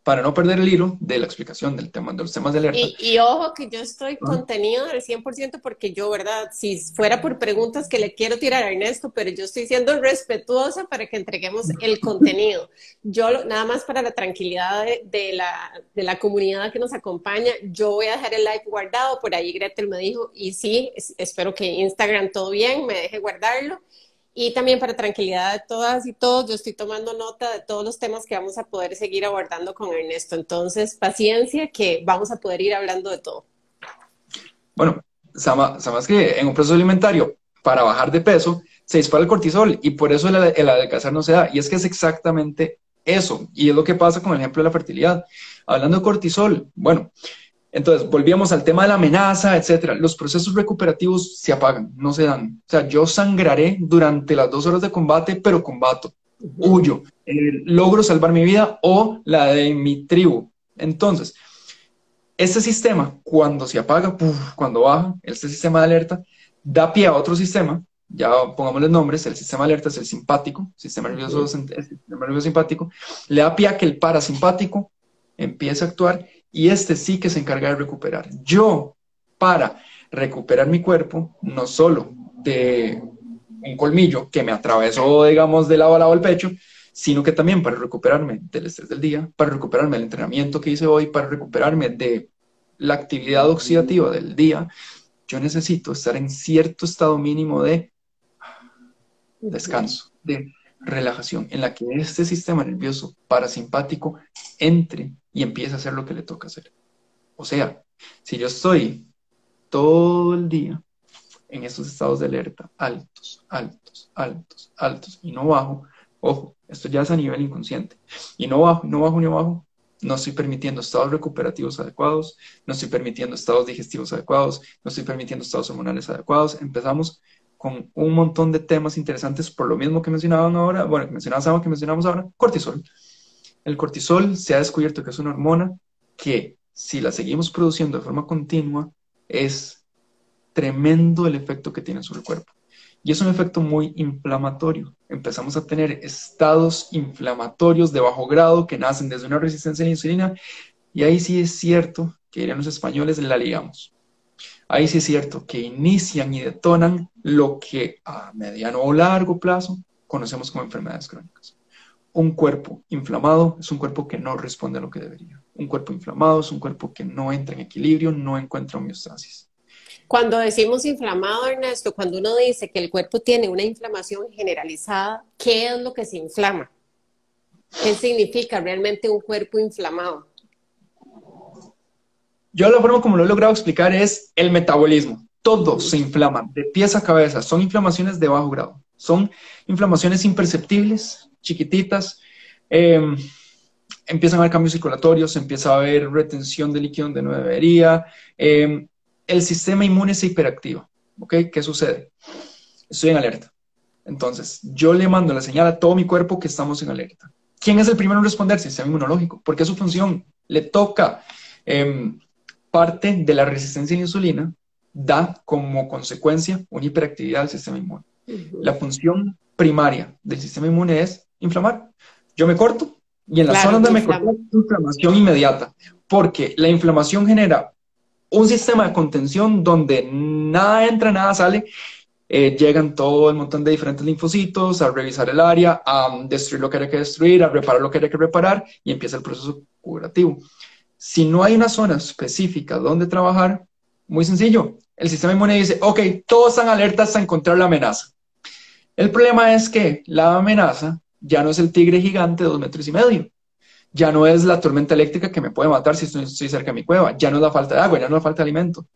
para no perder el hilo de la explicación del tema, de los temas de alerta. Y, ojo que yo estoy contenido del 100% porque yo, ¿verdad? Si fuera por preguntas que le quiero tirar a Ernesto, pero yo estoy siendo respetuosa para que entreguemos el contenido. Yo, nada más para la tranquilidad de, la, de la comunidad que nos acompaña, yo voy a dejar el like guardado, por ahí Gretel me dijo, y sí, espero que Instagram todo bien, me deje guardarlo. Y también para tranquilidad de todas y todos, yo estoy tomando nota de todos los temas que vamos a poder seguir abordando con Ernesto. Entonces, paciencia que vamos a poder ir hablando de todo. Bueno, sabes que en un proceso alimentario, para bajar de peso, se dispara el cortisol y por eso el, el adelgazar no se da. Y es que es exactamente eso. Y es lo que pasa con el ejemplo de la fertilidad. Hablando de cortisol, bueno, entonces, volvíamos al tema de la amenaza, etcétera. Los procesos recuperativos se apagan, no se dan. O sea, yo sangraré durante las dos horas de combate, pero combato, huyo, eh, logro salvar mi vida o la de mi tribu. Entonces, este sistema, cuando se apaga, cuando baja, este sistema de alerta, da pie a otro sistema, ya pongámosle nombres, el sistema de alerta es el simpático, sistema nervioso, sistema nervioso simpático, le da pie a que el parasimpático empiece a actuar y este sí que se encarga de recuperar. Yo, para recuperar mi cuerpo, no solo de un colmillo que me atravesó, digamos, de lado a lado del pecho, sino que también para recuperarme del estrés del día, para recuperarme del entrenamiento que hice hoy, para recuperarme de la actividad oxidativa del día, yo necesito estar en cierto estado mínimo de descanso, de relajación, en la que este sistema nervioso parasimpático entre y empiece a hacer lo que le toca hacer. O sea, si yo estoy todo el día en estos estados de alerta, altos, altos, altos, altos, y no bajo, ojo, esto ya es a nivel inconsciente, y no bajo, no bajo, ni bajo, no estoy permitiendo estados recuperativos adecuados, no estoy permitiendo estados digestivos adecuados, no estoy permitiendo estados hormonales adecuados. Empezamos con un montón de temas interesantes por lo mismo que mencionaban ahora, bueno, que mencionaba que mencionamos ahora, cortisol. El cortisol se ha descubierto que es una hormona que si la seguimos produciendo de forma continua es tremendo el efecto que tiene sobre el cuerpo. Y es un efecto muy inflamatorio. Empezamos a tener estados inflamatorios de bajo grado que nacen desde una resistencia a la insulina y ahí sí es cierto que dirían los españoles la ligamos ahí sí es cierto que inician y detonan lo que a mediano o largo plazo conocemos como enfermedades crónicas. Un cuerpo inflamado es un cuerpo que no responde a lo que debería. Un cuerpo inflamado es un cuerpo que no entra en equilibrio, no encuentra homeostasis. Cuando decimos inflamado, Ernesto, cuando uno dice que el cuerpo tiene una inflamación generalizada, ¿qué es lo que se inflama? ¿Qué significa realmente un cuerpo inflamado? Yo la forma como lo he logrado explicar es el metabolismo. Todo se inflama, de pies a cabeza. Son inflamaciones de bajo grado. Son inflamaciones imperceptibles, chiquititas. Em, empiezan a haber cambios circulatorios, empieza a haber retención de líquido donde no debería. Em, el sistema inmune se hiperactiva. ¿Ok? ¿Qué sucede? Estoy en alerta. Entonces, yo le mando la señal a todo mi cuerpo que estamos en alerta. ¿Quién es el primero en responder? Sistema inmunológico, porque es su función. Le toca em, parte de la resistencia a la insulina da como consecuencia una hiperactividad del sistema inmune. La función primaria del sistema inmune es inflamar. Yo me corto y en la zona donde me corto, inflamación inmediata, porque la inflamación genera un sistema de contención donde nada entra, nada sale. Eh, llegan todo el montón de diferentes linfocitos a revisar el área, a destruir lo que hay que destruir, a reparar lo que hay que reparar y empieza el proceso curativo. Si no hay una zona específica donde trabajar, muy sencillo, el sistema inmune dice, ok, todos están alertas a encontrar la amenaza. El problema es que la amenaza ya no es el tigre gigante de dos metros y medio, ya no es la tormenta eléctrica que me puede matar si estoy, cerca de mi cueva, ya no es la falta de agua, ya no es la falta de alimento.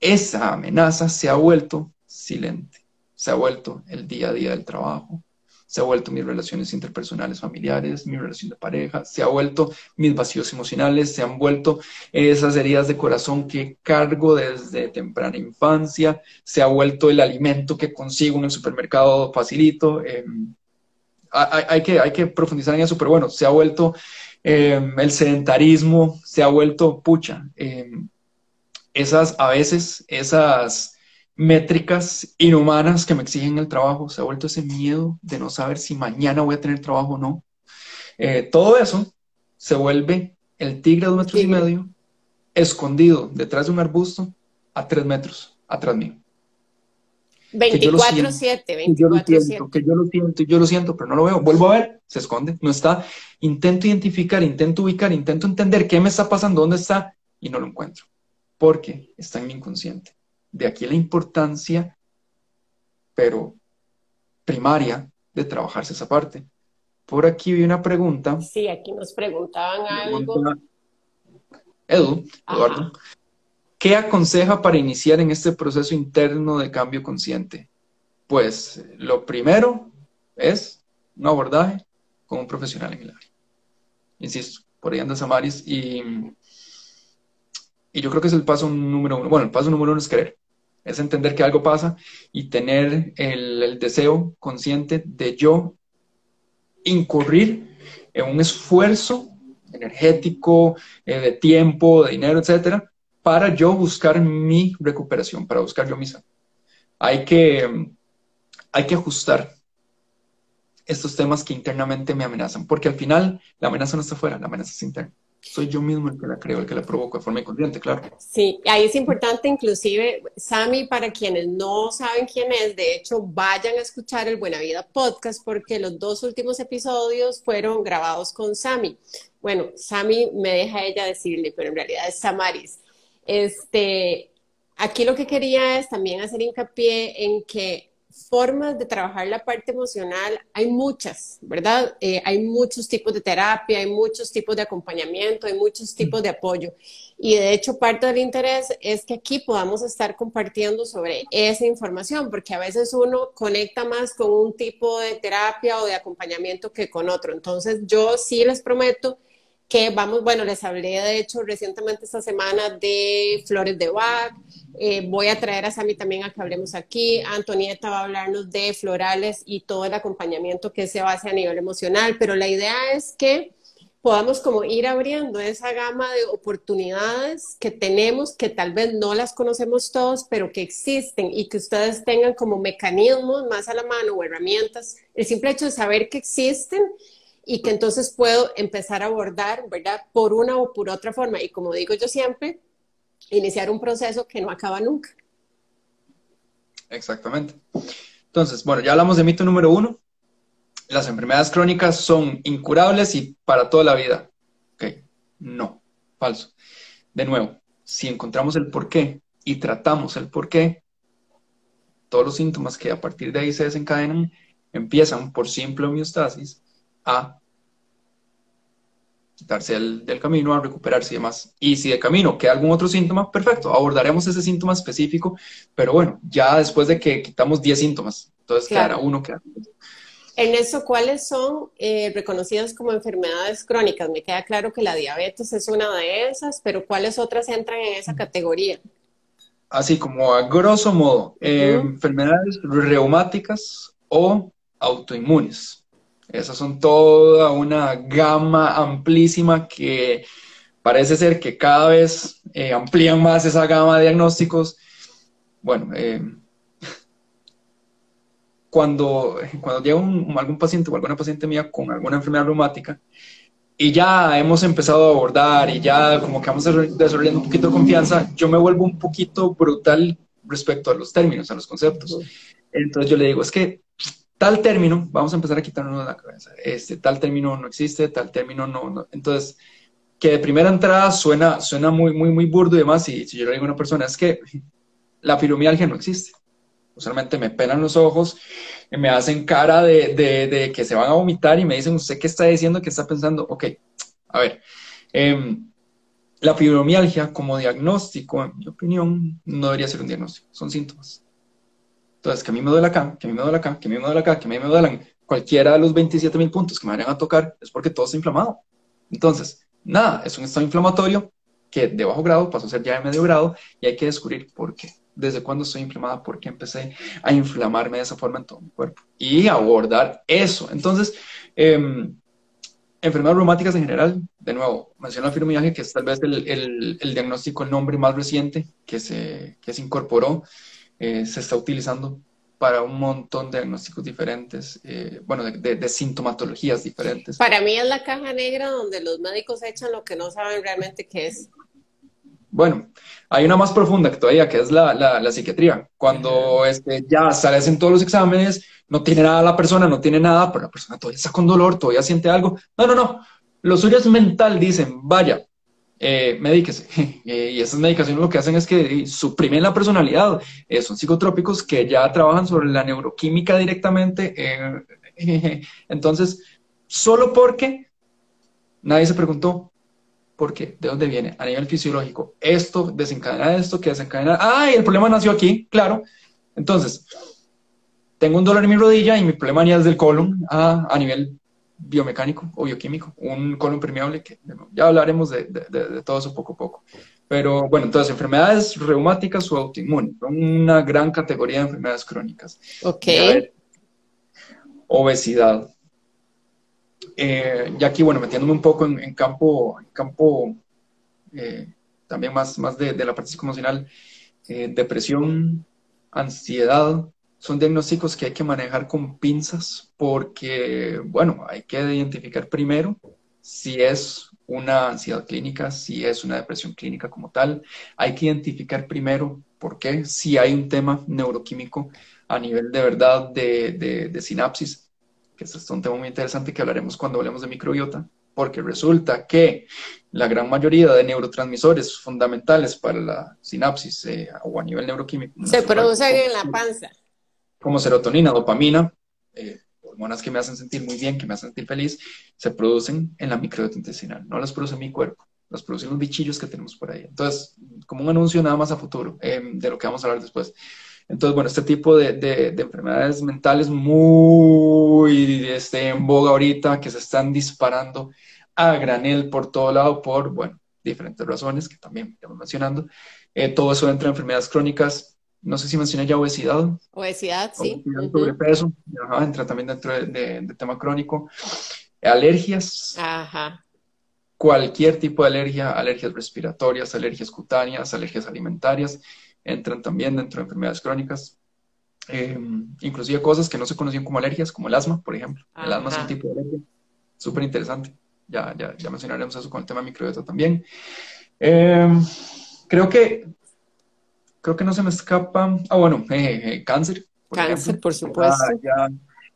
Esa amenaza se ha vuelto silente, se ha vuelto el día a día del trabajo, se ha vuelto mis relaciones interpersonales familiares, mi relación de pareja, se ha vuelto mis vacíos emocionales, se han vuelto esas heridas de corazón que cargo desde temprana infancia, se ha vuelto el alimento que consigo en el supermercado facilito. Em, hay, que, hay que profundizar en eso, pero bueno, se ha vuelto em, el sedentarismo, se ha vuelto pucha. Em, esas, a veces, esas métricas inhumanas que me exigen el trabajo, se ha vuelto ese miedo de no saber si mañana voy a tener trabajo o no. Eh, todo eso se vuelve el tigre de dos metros y medio, escondido detrás de un arbusto a tres metros atrás mío. 24-7, 24-7. Que yo lo siento, yo lo siento, pero no lo veo. Vuelvo a ver, se esconde, no está. Intento identificar, intento ubicar, intento entender qué me está pasando, dónde está, y no lo encuentro. Porque está en mi inconsciente. De aquí la importancia, pero primaria, de trabajarse esa parte. Por aquí vi una pregunta. Sí, aquí nos preguntaban algo. Edu, Eduardo, ¿qué aconseja para iniciar en este proceso interno de cambio consciente? Pues lo primero es un abordaje con un profesional en el área. Insisto, por ahí anda Samaris y, y yo creo que es el paso número uno. Bueno, el paso número uno es creer es entender que algo pasa y tener el, deseo consciente de yo incurrir en un esfuerzo energético, eh, de tiempo, de dinero, etcétera, para yo buscar mi recuperación, para buscar yo mi salud. Hay que, hay que ajustar estos temas que internamente me amenazan, porque al final la amenaza no está afuera, la amenaza es interna soy yo mismo el que la creo, el que la provoco de forma inconsciente, claro. Sí, ahí es importante inclusive, Sami, para quienes no saben quién es, de hecho, vayan a escuchar el Buena Vida Podcast porque los dos últimos episodios fueron grabados con Sami. Bueno, Sami me deja ella decirle, pero en realidad es Samaris. Este, aquí lo que quería es también hacer hincapié en que formas de trabajar la parte emocional hay muchas, ¿verdad? Eh, hay muchos tipos de terapia, hay muchos tipos de acompañamiento, hay muchos tipos de apoyo. Y de hecho, parte del interés es que aquí podamos estar compartiendo sobre esa información, porque a veces uno conecta más con un tipo de terapia o de acompañamiento que con otro. Entonces, yo sí les prometo que vamos, bueno, les hablé de hecho recientemente esta semana de flores de Bach, eh, voy a traer a Sami también a que hablemos aquí, Antonieta va a hablarnos de florales y todo el acompañamiento que se base a nivel emocional, pero la idea es que podamos como ir abriendo esa gama de oportunidades que tenemos, que tal vez no las conocemos todos, pero que existen y que ustedes tengan como mecanismos más a la mano o herramientas. El simple hecho de saber que existen y que entonces puedo empezar a abordar, ¿verdad? Por una o por otra forma. Y como digo yo siempre, iniciar un proceso que no acaba nunca. Exactamente. Entonces, bueno, ya hablamos de mito número uno. Las enfermedades crónicas son incurables y para toda la vida. Ok, no, falso. De nuevo, si encontramos el por qué y tratamos el por qué, todos los síntomas que a partir de ahí se desencadenan empiezan por simple homeostasis a quitarse del, camino, a recuperarse y demás. Y si de camino queda algún otro síntoma, perfecto, abordaremos ese síntoma específico, pero bueno, ya después de que quitamos 10 síntomas, entonces quedará uno que En eso, ¿cuáles son eh, reconocidas como enfermedades crónicas? Me queda claro que la diabetes es una de esas, pero ¿cuáles otras entran en esa categoría? Así como a grosso modo, eh, enfermedades reumáticas o autoinmunes. Esas son toda una gama amplísima que parece ser que cada vez eh, amplían más esa gama de diagnósticos. Bueno, eh, cuando, cuando llega algún paciente o alguna paciente mía con alguna enfermedad reumática y ya hemos empezado a abordar y ya como que vamos desarrollando un poquito de confianza, yo me vuelvo un poquito brutal respecto a los términos, a los conceptos. Entonces yo le digo, es que tal término, vamos a empezar a quitarnos de la cabeza, este, tal término no existe, tal término no, Entonces, que de primera entrada suena, suena muy, muy, muy burdo y demás, y si yo le digo a una persona, es que la fibromialgia no existe. Usualmente me pelan los ojos, me hacen cara de, que se van a vomitar y me dicen, ¿usted qué está diciendo? ¿Qué está pensando? Ok, a ver. Em, la fibromialgia como diagnóstico, en mi opinión, no debería ser un diagnóstico, son síntomas. Entonces, que a mí me duele acá, que a mí me duele acá, que a mí me duele acá, que a mí me duelen cualquiera de los 27 mil puntos que me vayan a tocar, es porque todo está inflamado. Entonces, nada, es un estado inflamatorio que de bajo grado pasó a ser ya de medio grado y hay que descubrir por qué. Desde cuándo estoy inflamada, por qué empecé a inflamarme de esa forma en todo mi cuerpo y abordar eso. Entonces, eh, enfermedades reumáticas en general, de nuevo, menciona la fibromialgia, que es tal vez el, el, diagnóstico, el nombre más reciente que se, que se incorporó, eh, se está utilizando para un montón de diagnósticos diferentes, eh, bueno, de, de, sintomatologías diferentes. Para mí es la caja negra donde los médicos echan lo que no saben realmente qué es. Bueno, hay una más profunda que todavía, que es la, la, psiquiatría. Cuando este, ya sales en todos los exámenes, no tiene nada la persona, no tiene nada, pero la persona todavía está con dolor, todavía siente algo. No, no, no. Lo suyo es mental, dicen, vaya, eh, medíquese. (laughs) y esas medicaciones lo que hacen es que suprimen la personalidad. Eh, son psicotrópicos que ya trabajan sobre la neuroquímica directamente. Eh, (laughs) entonces, solo porque nadie se preguntó, ¿Por qué? ¿De dónde viene? A nivel fisiológico. Esto desencadena esto, que desencadena. ¡Ay! El problema nació aquí, claro. Entonces, tengo un dolor en mi rodilla y mi problema ya es del colon a, a nivel biomecánico o bioquímico, un colon permeable, que ya hablaremos de, de, todo eso poco a poco. Pero bueno, entonces, enfermedades reumáticas o autoinmunes, una gran categoría de enfermedades crónicas. Ok. obesidad. Eh, ya aquí, bueno, metiéndome un poco en, campo, en campo eh, también más, más de, la parte psicoemocional, eh, depresión, ansiedad, son diagnósticos que hay que manejar con pinzas porque, bueno, hay que identificar primero si es una ansiedad clínica, si es una depresión clínica como tal. Hay que identificar primero por qué, si hay un tema neuroquímico a nivel de verdad de, de, de sinapsis que este es un tema muy interesante que hablaremos cuando hablemos de microbiota, porque resulta que la gran mayoría de neurotransmisores fundamentales para la sinapsis eh, o a nivel neuroquímico se producen en la panza. Como serotonina, dopamina, eh, hormonas que me hacen sentir muy bien, que me hacen sentir feliz, se producen en la microbiota intestinal, no las produce mi cuerpo, las producen los bichillos que tenemos por ahí. Entonces, como un anuncio nada más a futuro eh, de lo que vamos a hablar después. Entonces, bueno, este tipo de, de, enfermedades mentales muy este, en boga ahorita, que se están disparando a granel por todo lado por, bueno, diferentes razones que también estamos mencionando. Eh, todo eso entra en enfermedades crónicas. No sé si mencioné ya obesidad. Obesidad, sí. Sobrepeso, entra también dentro de, tema crónico. Alergias. Ajá. Cualquier tipo de alergia, alergias respiratorias, alergias cutáneas, alergias alimentarias entran también dentro de enfermedades crónicas. Eh, inclusive cosas que no se conocían como alergias, como el asma, por ejemplo. El asma es un tipo de alergia súper interesante. Ya, ya, ya, mencionaremos eso con el tema de microbiota también. Eh, creo que creo que no se me escapa. Ah, bueno, eh, cáncer. cáncer, por supuesto. Ya,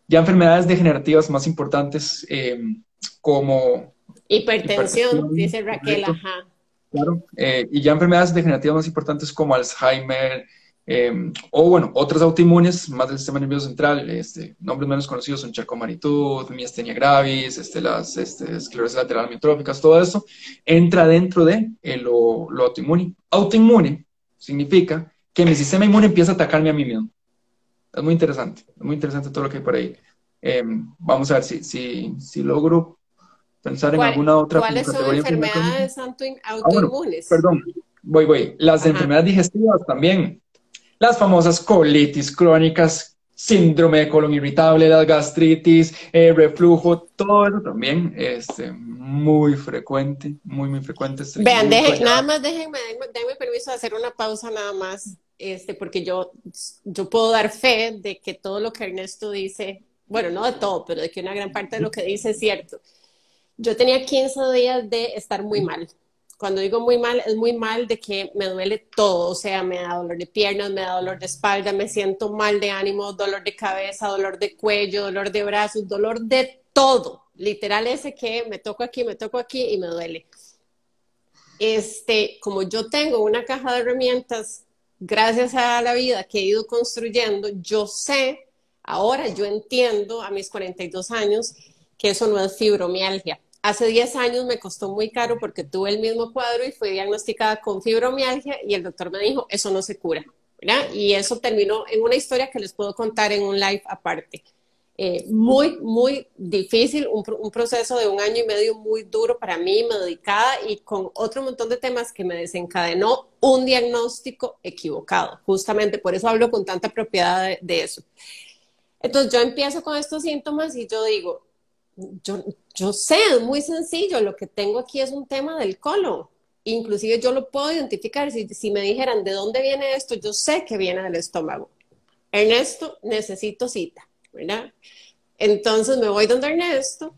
ya, enfermedades degenerativas más importantes como hipertensión, dice Raquel, ajá. Claro, eh, y ya enfermedades degenerativas más importantes como Alzheimer, eh, o bueno, otras autoinmunes más del sistema nervioso central, este, nombres menos conocidos son charcomanitud, miastenia gravis, este, las este, esclerosis lateral amiotróficas, todo eso entra dentro de eh, lo, lo, autoinmune. Autoinmune significa que mi sistema inmune empieza a atacarme a mí mismo. Es muy interesante, es muy interesante todo lo que hay por ahí. vamos a ver si, si, si logro pensar en alguna otra ¿Cuáles son enfermedades ah, autoinmunes? perdón, voy, voy. Las enfermedades digestivas también. Las famosas colitis crónicas, síndrome de colon irritable, la gastritis, eh, reflujo, todo eso también es este, muy frecuente, muy, muy frecuente. Vean, nada más déjenme, déjenme, permiso de hacer una pausa nada más, este, porque yo, yo puedo dar fe de que todo lo que Ernesto dice, bueno, no de todo, pero de que una gran parte de lo que dice es cierto. Yo tenía 15 días de estar muy mal. Cuando digo muy mal, es muy mal de que me duele todo, o sea, me da dolor de piernas, me da dolor de espalda, me siento mal de ánimo, dolor de cabeza, dolor de cuello, dolor de brazos, dolor de todo. Literal ese que me toco aquí, me toco aquí y me duele. Este, como yo tengo una caja de herramientas, gracias a la vida que he ido construyendo, yo sé Ahora yo entiendo a mis 42 años que eso no es fibromialgia. Hace 10 años me costó muy caro porque tuve el mismo cuadro y fui diagnosticada con fibromialgia y el doctor me dijo, eso no se cura. Y eso terminó en una historia que les puedo contar en un live aparte. Eh, muy, muy difícil, un, un, proceso de un año y medio muy duro para mí, me dedicada y con otro montón de temas que me desencadenó un diagnóstico equivocado. Justamente por eso hablo con tanta propiedad de, de eso. Entonces yo empiezo con estos síntomas y yo digo, yo, yo sé, es muy sencillo, lo que tengo aquí es un tema del colon. Inclusive yo lo puedo identificar. Si, si me dijeran de dónde viene esto, yo sé que viene del estómago. Ernesto, necesito cita, ¿verdad? Entonces me voy donde Ernesto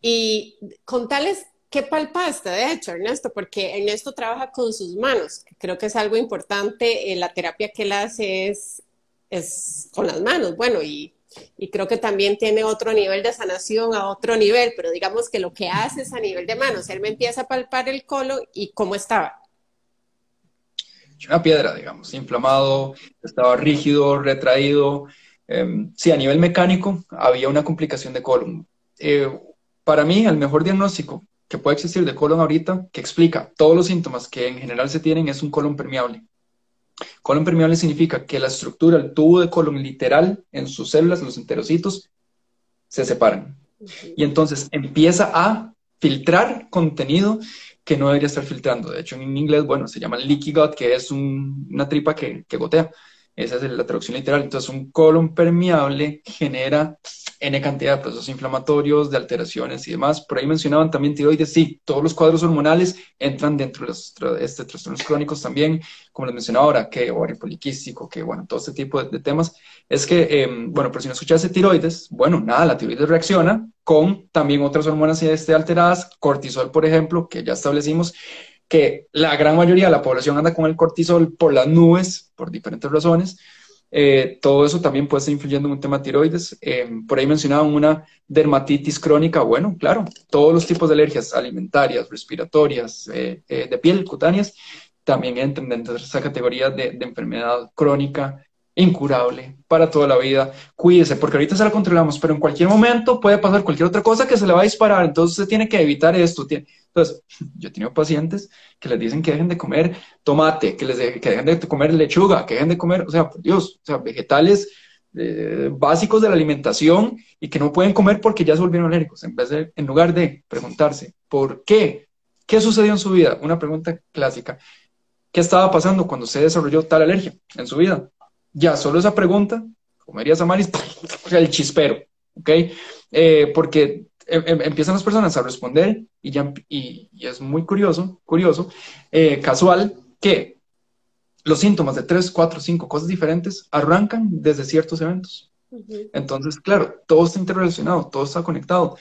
y contarles qué palpaste, de hecho, Ernesto, porque Ernesto trabaja con sus manos. Creo que es algo importante. Eh, la terapia que él hace es, es con las manos. Bueno, y y creo que también tiene otro nivel de sanación a otro nivel, pero digamos que lo que hace es a nivel de manos. Él me empieza a palpar el colon y cómo estaba. Una piedra, digamos, inflamado, estaba rígido, retraído. Em, sí, a nivel mecánico había una complicación de colon. Eh, para mí, el mejor diagnóstico que puede existir de colon ahorita, que explica todos los síntomas que en general se tienen, es un colon permeable. Colon permeable significa que la estructura, el tubo de colon literal en sus células, los enterocitos, se separan. Y entonces empieza a filtrar contenido que no debería estar filtrando. De hecho, en inglés, bueno, se llama leaky gut, que es una tripa que, que gotea. Esa es la traducción literal. Entonces, un colon permeable genera N cantidad de procesos inflamatorios, de alteraciones y demás. Por ahí mencionaban también tiroides, sí, todos los cuadros hormonales entran dentro de los este, trastornos crónicos también, como les mencionaba ahora, que ovario poliquístico, que bueno, todo este tipo de, temas. Es que, em, bueno, pero si no escuchase tiroides, bueno, nada, la tiroides reacciona con también otras hormonas este, alteradas, cortisol, por ejemplo, que ya establecimos que la gran mayoría de la población anda con el cortisol por las nubes, por diferentes razones, eh, todo eso también puede estar influyendo en un tema tiroides. Eh, por ahí mencionaban una dermatitis crónica. Bueno, claro, todos los tipos de alergias alimentarias, respiratorias, eh, de piel, cutáneas, también entran dentro de esa categoría de, enfermedad crónica incurable para toda la vida. Cuídese, porque ahorita se la controlamos, pero en cualquier momento puede pasar cualquier otra cosa que se le va a disparar. Entonces usted tiene que evitar esto. Entonces, yo he tenido pacientes que les dicen que dejen de comer tomate, que, les que dejen de comer lechuga, que dejen de comer, o sea, por Dios, o sea, vegetales eh, básicos de la alimentación y que no pueden comer porque ya se volvieron alérgicos. En, vez de, en lugar de preguntarse, ¿por qué? ¿Qué sucedió en su vida? Una pregunta clásica. ¿Qué estaba pasando cuando se desarrolló tal alergia en su vida? Ya, solo esa pregunta, comerías amaris, (laughs) el chispero, ¿ok? Eh, porque em, em, empiezan las personas a responder y, ya, y, es muy curioso, curioso, eh, casual, que los síntomas de tres, cuatro, cinco cosas diferentes arrancan desde ciertos eventos. Entonces, claro, todo está interrelacionado, todo está conectado.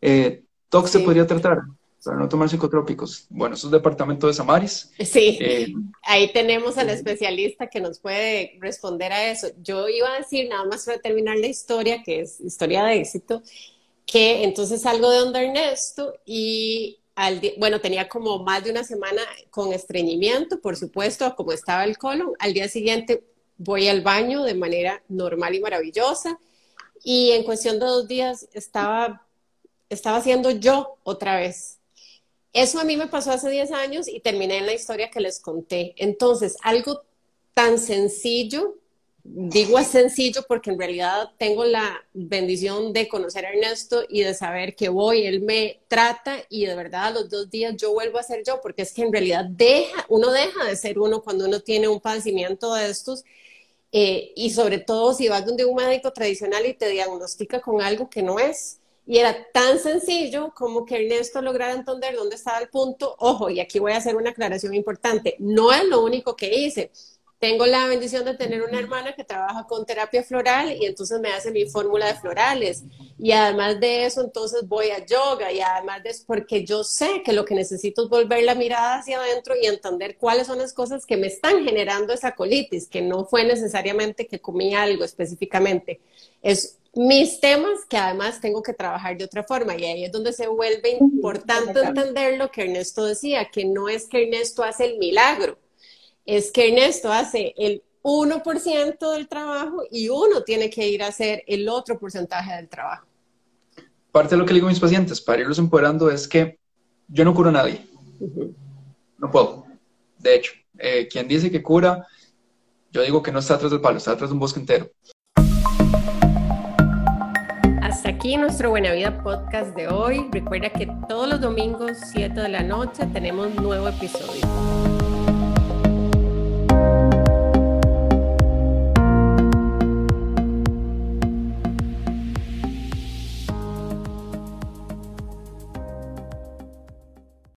Eh, todo se podría tratar para no tomar psicotrópicos. Bueno, eso es departamento de Samaris. Sí, eh, ahí tenemos al especialista que nos puede responder a eso. Yo iba a decir, nada más para terminar la historia, que es historia de éxito, que entonces salgo de donde Ernesto y al bueno, tenía como más de una semana con estreñimiento, por supuesto, como estaba el colon. Al día siguiente voy al baño de manera normal y maravillosa y en cuestión de dos días estaba, estaba haciendo yo otra vez eso a mí me pasó hace 10 años y terminé en la historia que les conté. Entonces, algo tan sencillo, digo es sencillo porque en realidad tengo la bendición de conocer a Ernesto y de saber que voy, él me trata y de verdad a los dos días yo vuelvo a ser yo, porque es que en realidad deja, uno deja de ser uno cuando uno tiene un padecimiento de estos. Eh, y sobre todo si vas donde un médico tradicional y te diagnostica con algo que no es. Y era tan sencillo como que Ernesto lograra entender dónde estaba el punto. Ojo, y aquí voy a hacer una aclaración importante. No es lo único que hice. Tengo la bendición de tener una hermana que trabaja con terapia floral y entonces me hace mi fórmula de florales. Y además de eso, entonces voy a yoga y además de eso, porque yo sé que lo que necesito es volver la mirada hacia adentro y entender cuáles son las cosas que me están generando esa colitis, que no fue necesariamente que comí algo específicamente. Es mis temas que además tengo que trabajar de otra forma y ahí es donde se vuelve importante entender lo que Ernesto decía, que no es que Ernesto hace el milagro, es que Ernesto hace el 1% del trabajo y uno tiene que ir a hacer el otro porcentaje del trabajo. Parte de lo que digo a mis pacientes para irlos empoderando es que yo no curo a nadie. No puedo. De hecho, eh, quien dice que cura, yo digo que no está atrás del palo, está atrás de un bosque entero. Hasta aquí nuestro Buena Vida podcast de hoy. Recuerda que todos los domingos, 7 de la noche, tenemos nuevo episodio.